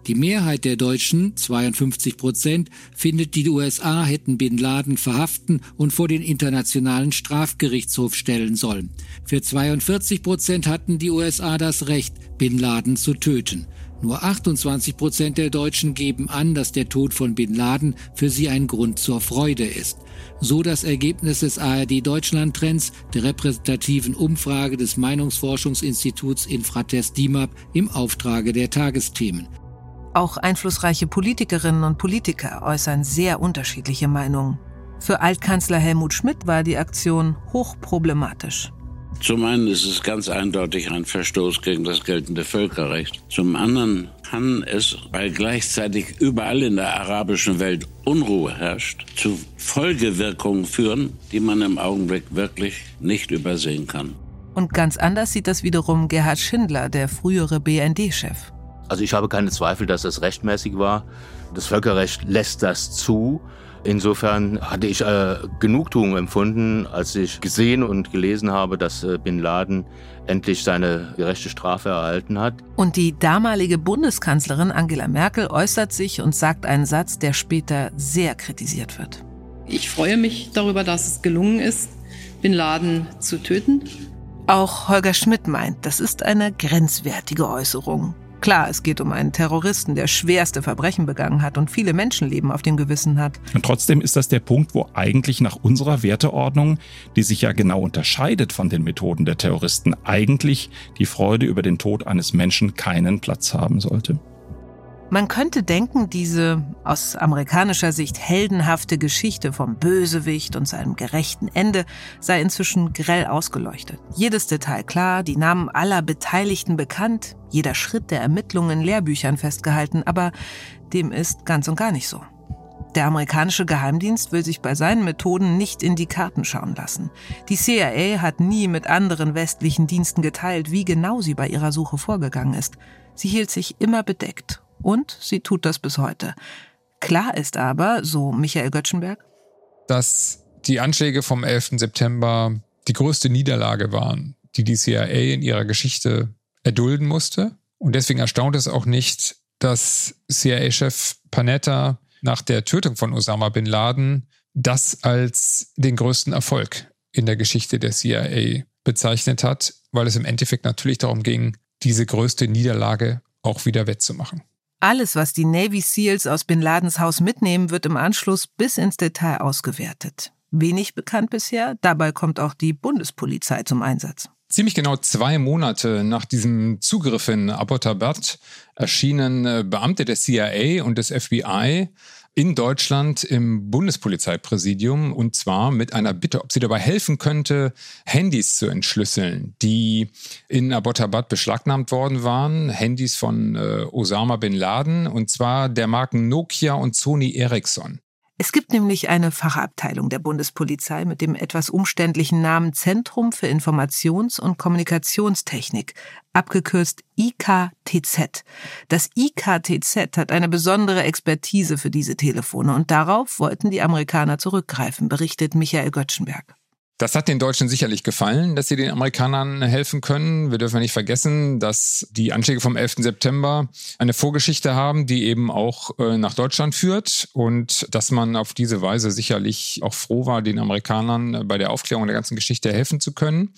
Die Mehrheit der Deutschen, 52 Prozent, findet, die USA hätten Bin Laden verhaften und vor den Internationalen Strafgerichtshof stellen sollen. Für 42 Prozent hatten die USA das Recht, Bin Laden zu töten. Nur 28 Prozent der Deutschen geben an, dass der Tod von Bin Laden für sie ein Grund zur Freude ist. So das Ergebnis des ARD Deutschland Trends, der repräsentativen Umfrage des Meinungsforschungsinstituts Infratest DIMAP im Auftrage der Tagesthemen. Auch einflussreiche Politikerinnen und Politiker äußern sehr unterschiedliche Meinungen. Für Altkanzler Helmut Schmidt war die Aktion hochproblematisch. Zum einen ist es ganz eindeutig ein Verstoß gegen das geltende Völkerrecht. Zum anderen kann es, weil gleichzeitig überall in der arabischen Welt Unruhe herrscht, zu Folgewirkungen führen, die man im Augenblick wirklich nicht übersehen kann. Und ganz anders sieht das wiederum Gerhard Schindler, der frühere BND-Chef. Also ich habe keine Zweifel, dass es rechtmäßig war. Das Völkerrecht lässt das zu. Insofern hatte ich äh, Genugtuung empfunden, als ich gesehen und gelesen habe, dass äh, Bin Laden endlich seine gerechte Strafe erhalten hat. Und die damalige Bundeskanzlerin Angela Merkel äußert sich und sagt einen Satz, der später sehr kritisiert wird. Ich freue mich darüber, dass es gelungen ist, Bin Laden zu töten. Auch Holger Schmidt meint, das ist eine grenzwertige Äußerung. Klar, es geht um einen Terroristen, der schwerste Verbrechen begangen hat und viele Menschenleben auf dem Gewissen hat. Und trotzdem ist das der Punkt, wo eigentlich nach unserer Werteordnung, die sich ja genau unterscheidet von den Methoden der Terroristen, eigentlich die Freude über den Tod eines Menschen keinen Platz haben sollte. Man könnte denken, diese aus amerikanischer Sicht heldenhafte Geschichte vom Bösewicht und seinem gerechten Ende sei inzwischen grell ausgeleuchtet. Jedes Detail klar, die Namen aller Beteiligten bekannt, jeder Schritt der Ermittlungen in Lehrbüchern festgehalten, aber dem ist ganz und gar nicht so. Der amerikanische Geheimdienst will sich bei seinen Methoden nicht in die Karten schauen lassen. Die CIA hat nie mit anderen westlichen Diensten geteilt, wie genau sie bei ihrer Suche vorgegangen ist. Sie hielt sich immer bedeckt und sie tut das bis heute. Klar ist aber, so Michael Göttschenberg, dass die Anschläge vom 11. September die größte Niederlage waren, die die CIA in ihrer Geschichte erdulden musste. Und deswegen erstaunt es auch nicht, dass CIA-Chef Panetta nach der Tötung von Osama bin Laden das als den größten Erfolg in der Geschichte der CIA bezeichnet hat, weil es im Endeffekt natürlich darum ging, diese größte Niederlage auch wieder wettzumachen. Alles, was die Navy SEALs aus Bin Ladens Haus mitnehmen, wird im Anschluss bis ins Detail ausgewertet. Wenig bekannt bisher, dabei kommt auch die Bundespolizei zum Einsatz. Ziemlich genau zwei Monate nach diesem Zugriff in Abbottabad erschienen äh, Beamte der CIA und des FBI in Deutschland im Bundespolizeipräsidium und zwar mit einer Bitte, ob sie dabei helfen könnte, Handys zu entschlüsseln, die in Abbottabad beschlagnahmt worden waren. Handys von äh, Osama bin Laden und zwar der Marken Nokia und Sony Ericsson. Es gibt nämlich eine Fachabteilung der Bundespolizei mit dem etwas umständlichen Namen Zentrum für Informations- und Kommunikationstechnik, abgekürzt IKTZ. Das IKTZ hat eine besondere Expertise für diese Telefone und darauf wollten die Amerikaner zurückgreifen, berichtet Michael Göttschenberg. Das hat den Deutschen sicherlich gefallen, dass sie den Amerikanern helfen können. Wir dürfen nicht vergessen, dass die Anschläge vom 11. September eine Vorgeschichte haben, die eben auch äh, nach Deutschland führt und dass man auf diese Weise sicherlich auch froh war, den Amerikanern bei der Aufklärung der ganzen Geschichte helfen zu können.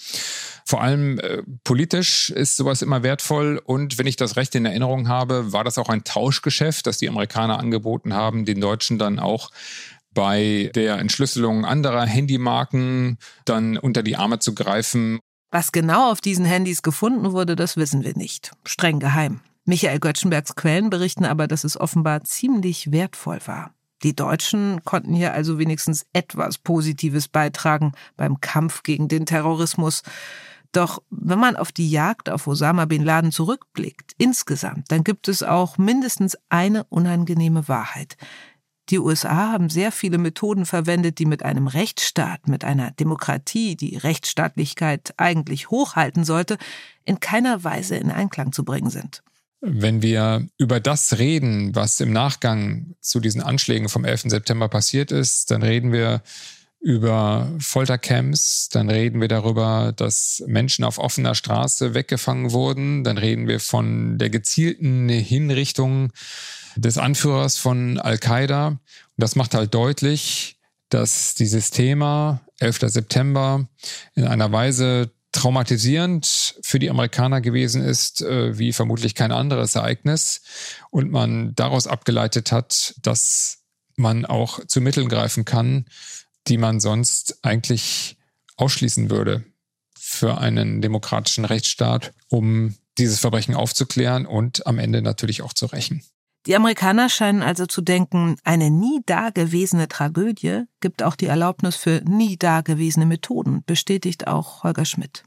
Vor allem äh, politisch ist sowas immer wertvoll und wenn ich das recht in Erinnerung habe, war das auch ein Tauschgeschäft, das die Amerikaner angeboten haben, den Deutschen dann auch bei der Entschlüsselung anderer Handymarken dann unter die Arme zu greifen. Was genau auf diesen Handys gefunden wurde, das wissen wir nicht. Streng geheim. Michael Göttschenbergs Quellen berichten aber, dass es offenbar ziemlich wertvoll war. Die Deutschen konnten hier also wenigstens etwas Positives beitragen beim Kampf gegen den Terrorismus. Doch wenn man auf die Jagd auf Osama bin Laden zurückblickt, insgesamt, dann gibt es auch mindestens eine unangenehme Wahrheit. Die USA haben sehr viele Methoden verwendet, die mit einem Rechtsstaat, mit einer Demokratie, die Rechtsstaatlichkeit eigentlich hochhalten sollte, in keiner Weise in Einklang zu bringen sind. Wenn wir über das reden, was im Nachgang zu diesen Anschlägen vom 11. September passiert ist, dann reden wir über Foltercamps, dann reden wir darüber, dass Menschen auf offener Straße weggefangen wurden, dann reden wir von der gezielten Hinrichtung des Anführers von Al-Qaida. Und das macht halt deutlich, dass dieses Thema 11. September in einer Weise traumatisierend für die Amerikaner gewesen ist, äh, wie vermutlich kein anderes Ereignis. Und man daraus abgeleitet hat, dass man auch zu Mitteln greifen kann, die man sonst eigentlich ausschließen würde für einen demokratischen Rechtsstaat, um dieses Verbrechen aufzuklären und am Ende natürlich auch zu rächen. Die Amerikaner scheinen also zu denken, eine nie dagewesene Tragödie gibt auch die Erlaubnis für nie dagewesene Methoden, bestätigt auch Holger Schmidt.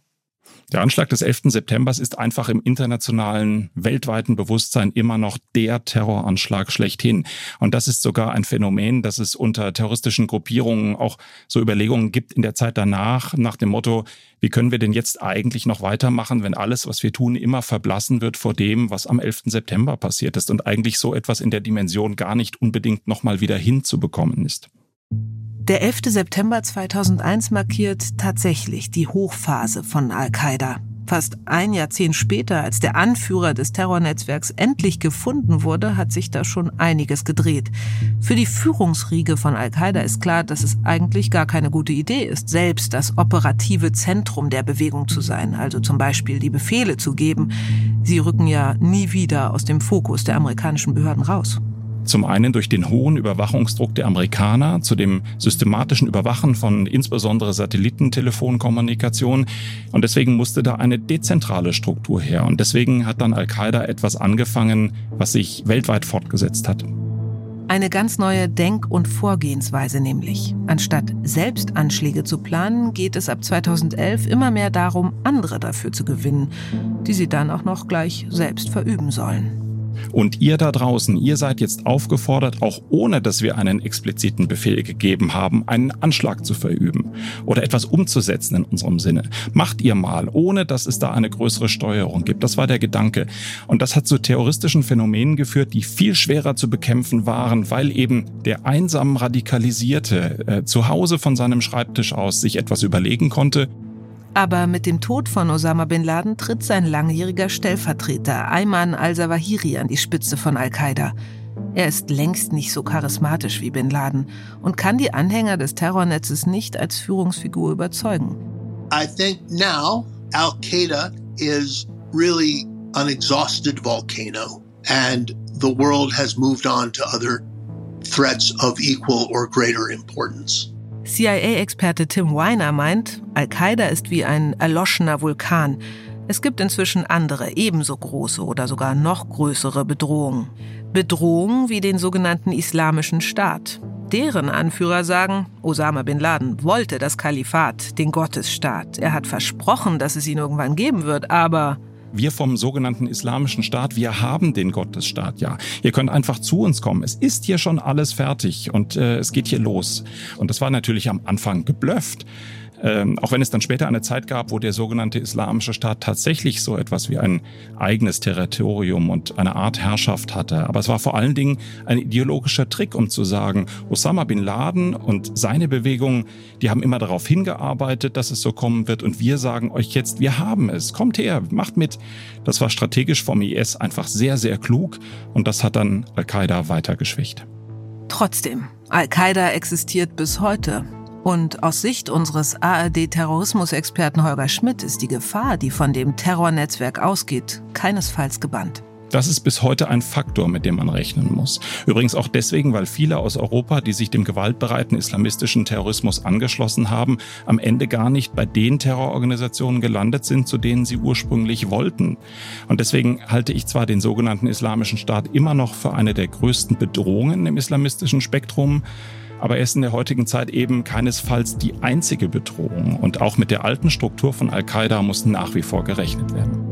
Der Anschlag des 11. September ist einfach im internationalen, weltweiten Bewusstsein immer noch der Terroranschlag schlechthin. Und das ist sogar ein Phänomen, dass es unter terroristischen Gruppierungen auch so Überlegungen gibt in der Zeit danach, nach dem Motto, wie können wir denn jetzt eigentlich noch weitermachen, wenn alles, was wir tun, immer verblassen wird vor dem, was am 11. September passiert ist und eigentlich so etwas in der Dimension gar nicht unbedingt nochmal wieder hinzubekommen ist. Der 11. September 2001 markiert tatsächlich die Hochphase von Al-Qaida. Fast ein Jahrzehnt später, als der Anführer des Terrornetzwerks endlich gefunden wurde, hat sich da schon einiges gedreht. Für die Führungsriege von Al-Qaida ist klar, dass es eigentlich gar keine gute Idee ist, selbst das operative Zentrum der Bewegung zu sein, also zum Beispiel die Befehle zu geben. Sie rücken ja nie wieder aus dem Fokus der amerikanischen Behörden raus. Zum einen durch den hohen Überwachungsdruck der Amerikaner, zu dem systematischen Überwachen von insbesondere Satellitentelefonkommunikation. Und deswegen musste da eine dezentrale Struktur her. Und deswegen hat dann Al-Qaida etwas angefangen, was sich weltweit fortgesetzt hat. Eine ganz neue Denk- und Vorgehensweise nämlich. Anstatt selbst Anschläge zu planen, geht es ab 2011 immer mehr darum, andere dafür zu gewinnen, die sie dann auch noch gleich selbst verüben sollen. Und ihr da draußen, ihr seid jetzt aufgefordert, auch ohne dass wir einen expliziten Befehl gegeben haben, einen Anschlag zu verüben oder etwas umzusetzen in unserem Sinne. Macht ihr mal, ohne dass es da eine größere Steuerung gibt. Das war der Gedanke. Und das hat zu terroristischen Phänomenen geführt, die viel schwerer zu bekämpfen waren, weil eben der einsam Radikalisierte äh, zu Hause von seinem Schreibtisch aus sich etwas überlegen konnte aber mit dem Tod von Osama bin Laden tritt sein langjähriger Stellvertreter Ayman al-Zawahiri an die Spitze von Al-Qaida. Er ist längst nicht so charismatisch wie bin Laden und kann die Anhänger des Terrornetzes nicht als Führungsfigur überzeugen. I think now Al-Qaeda is really an exhausted volcano and the world has moved on to other threats of equal or greater importance. CIA-Experte Tim Weiner meint, Al-Qaida ist wie ein erloschener Vulkan. Es gibt inzwischen andere, ebenso große oder sogar noch größere Bedrohungen. Bedrohungen wie den sogenannten Islamischen Staat. Deren Anführer sagen, Osama bin Laden wollte das Kalifat, den Gottesstaat. Er hat versprochen, dass es ihn irgendwann geben wird, aber wir vom sogenannten Islamischen Staat, wir haben den Gottesstaat ja. Ihr könnt einfach zu uns kommen. Es ist hier schon alles fertig und äh, es geht hier los. Und das war natürlich am Anfang geblufft. Ähm, auch wenn es dann später eine Zeit gab, wo der sogenannte Islamische Staat tatsächlich so etwas wie ein eigenes Territorium und eine Art Herrschaft hatte. Aber es war vor allen Dingen ein ideologischer Trick, um zu sagen, Osama bin Laden und seine Bewegung, die haben immer darauf hingearbeitet, dass es so kommen wird. Und wir sagen euch jetzt, wir haben es. Kommt her, macht mit. Das war strategisch vom IS einfach sehr, sehr klug. Und das hat dann Al-Qaida weiter geschwächt. Trotzdem, Al-Qaida existiert bis heute. Und aus Sicht unseres ARD-Terrorismusexperten Holger Schmidt ist die Gefahr, die von dem Terrornetzwerk ausgeht, keinesfalls gebannt. Das ist bis heute ein Faktor, mit dem man rechnen muss. Übrigens auch deswegen, weil viele aus Europa, die sich dem gewaltbereiten islamistischen Terrorismus angeschlossen haben, am Ende gar nicht bei den Terrororganisationen gelandet sind, zu denen sie ursprünglich wollten. Und deswegen halte ich zwar den sogenannten Islamischen Staat immer noch für eine der größten Bedrohungen im islamistischen Spektrum, aber er ist in der heutigen Zeit eben keinesfalls die einzige Bedrohung. Und auch mit der alten Struktur von Al-Qaida muss nach wie vor gerechnet werden.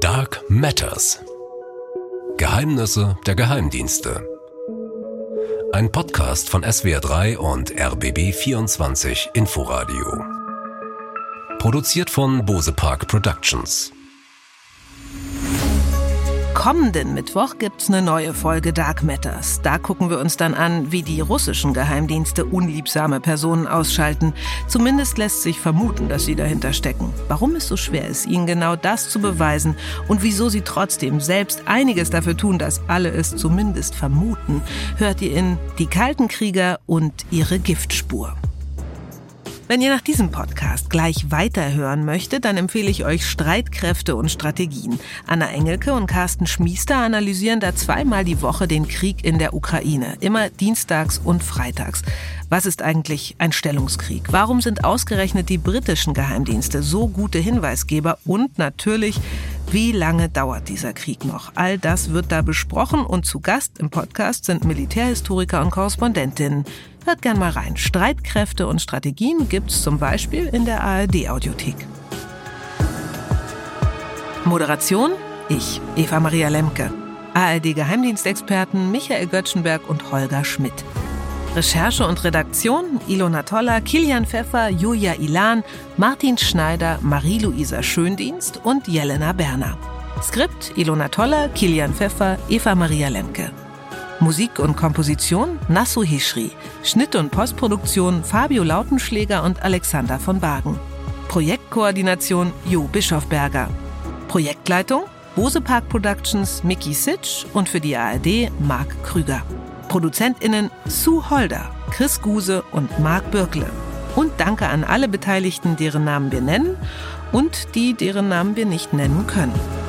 Dark Matters. Geheimnisse der Geheimdienste. Ein Podcast von SWR3 und RBB24 Inforadio. Produziert von Bose Park Productions. Kommenden Mittwoch gibt's eine neue Folge Dark Matters. Da gucken wir uns dann an, wie die russischen Geheimdienste unliebsame Personen ausschalten. Zumindest lässt sich vermuten, dass sie dahinter stecken. Warum es so schwer ist, ihnen genau das zu beweisen und wieso sie trotzdem selbst einiges dafür tun, dass alle es zumindest vermuten, hört ihr in Die Kalten Krieger und ihre Giftspur. Wenn ihr nach diesem Podcast gleich weiterhören möchtet, dann empfehle ich euch Streitkräfte und Strategien. Anna Engelke und Carsten Schmiester analysieren da zweimal die Woche den Krieg in der Ukraine, immer dienstags und freitags. Was ist eigentlich ein Stellungskrieg? Warum sind ausgerechnet die britischen Geheimdienste so gute Hinweisgeber? Und natürlich, wie lange dauert dieser Krieg noch? All das wird da besprochen und zu Gast im Podcast sind Militärhistoriker und Korrespondentinnen. Hört gern mal rein. Streitkräfte und Strategien gibt's zum Beispiel in der ARD-Audiothek. Moderation? Ich, Eva Maria Lemke. ARD-Geheimdienstexperten Michael Göttschenberg und Holger Schmidt. Recherche und Redaktion Ilona Toller, Kilian Pfeffer, Julia Ilan, Martin Schneider, Marie-Louisa Schöndienst und Jelena Berner. Skript Ilona Toller, Kilian Pfeffer, Eva Maria Lemke. Musik und Komposition Nasso Hischri. Schnitt und Postproduktion Fabio Lautenschläger und Alexander von Bagen. Projektkoordination Jo Bischofberger. Projektleitung Bose Park Productions Mickey Sitsch und für die ARD Marc Krüger. ProduzentInnen Sue Holder, Chris Guse und Marc Birkle. Und danke an alle Beteiligten, deren Namen wir nennen und die, deren Namen wir nicht nennen können.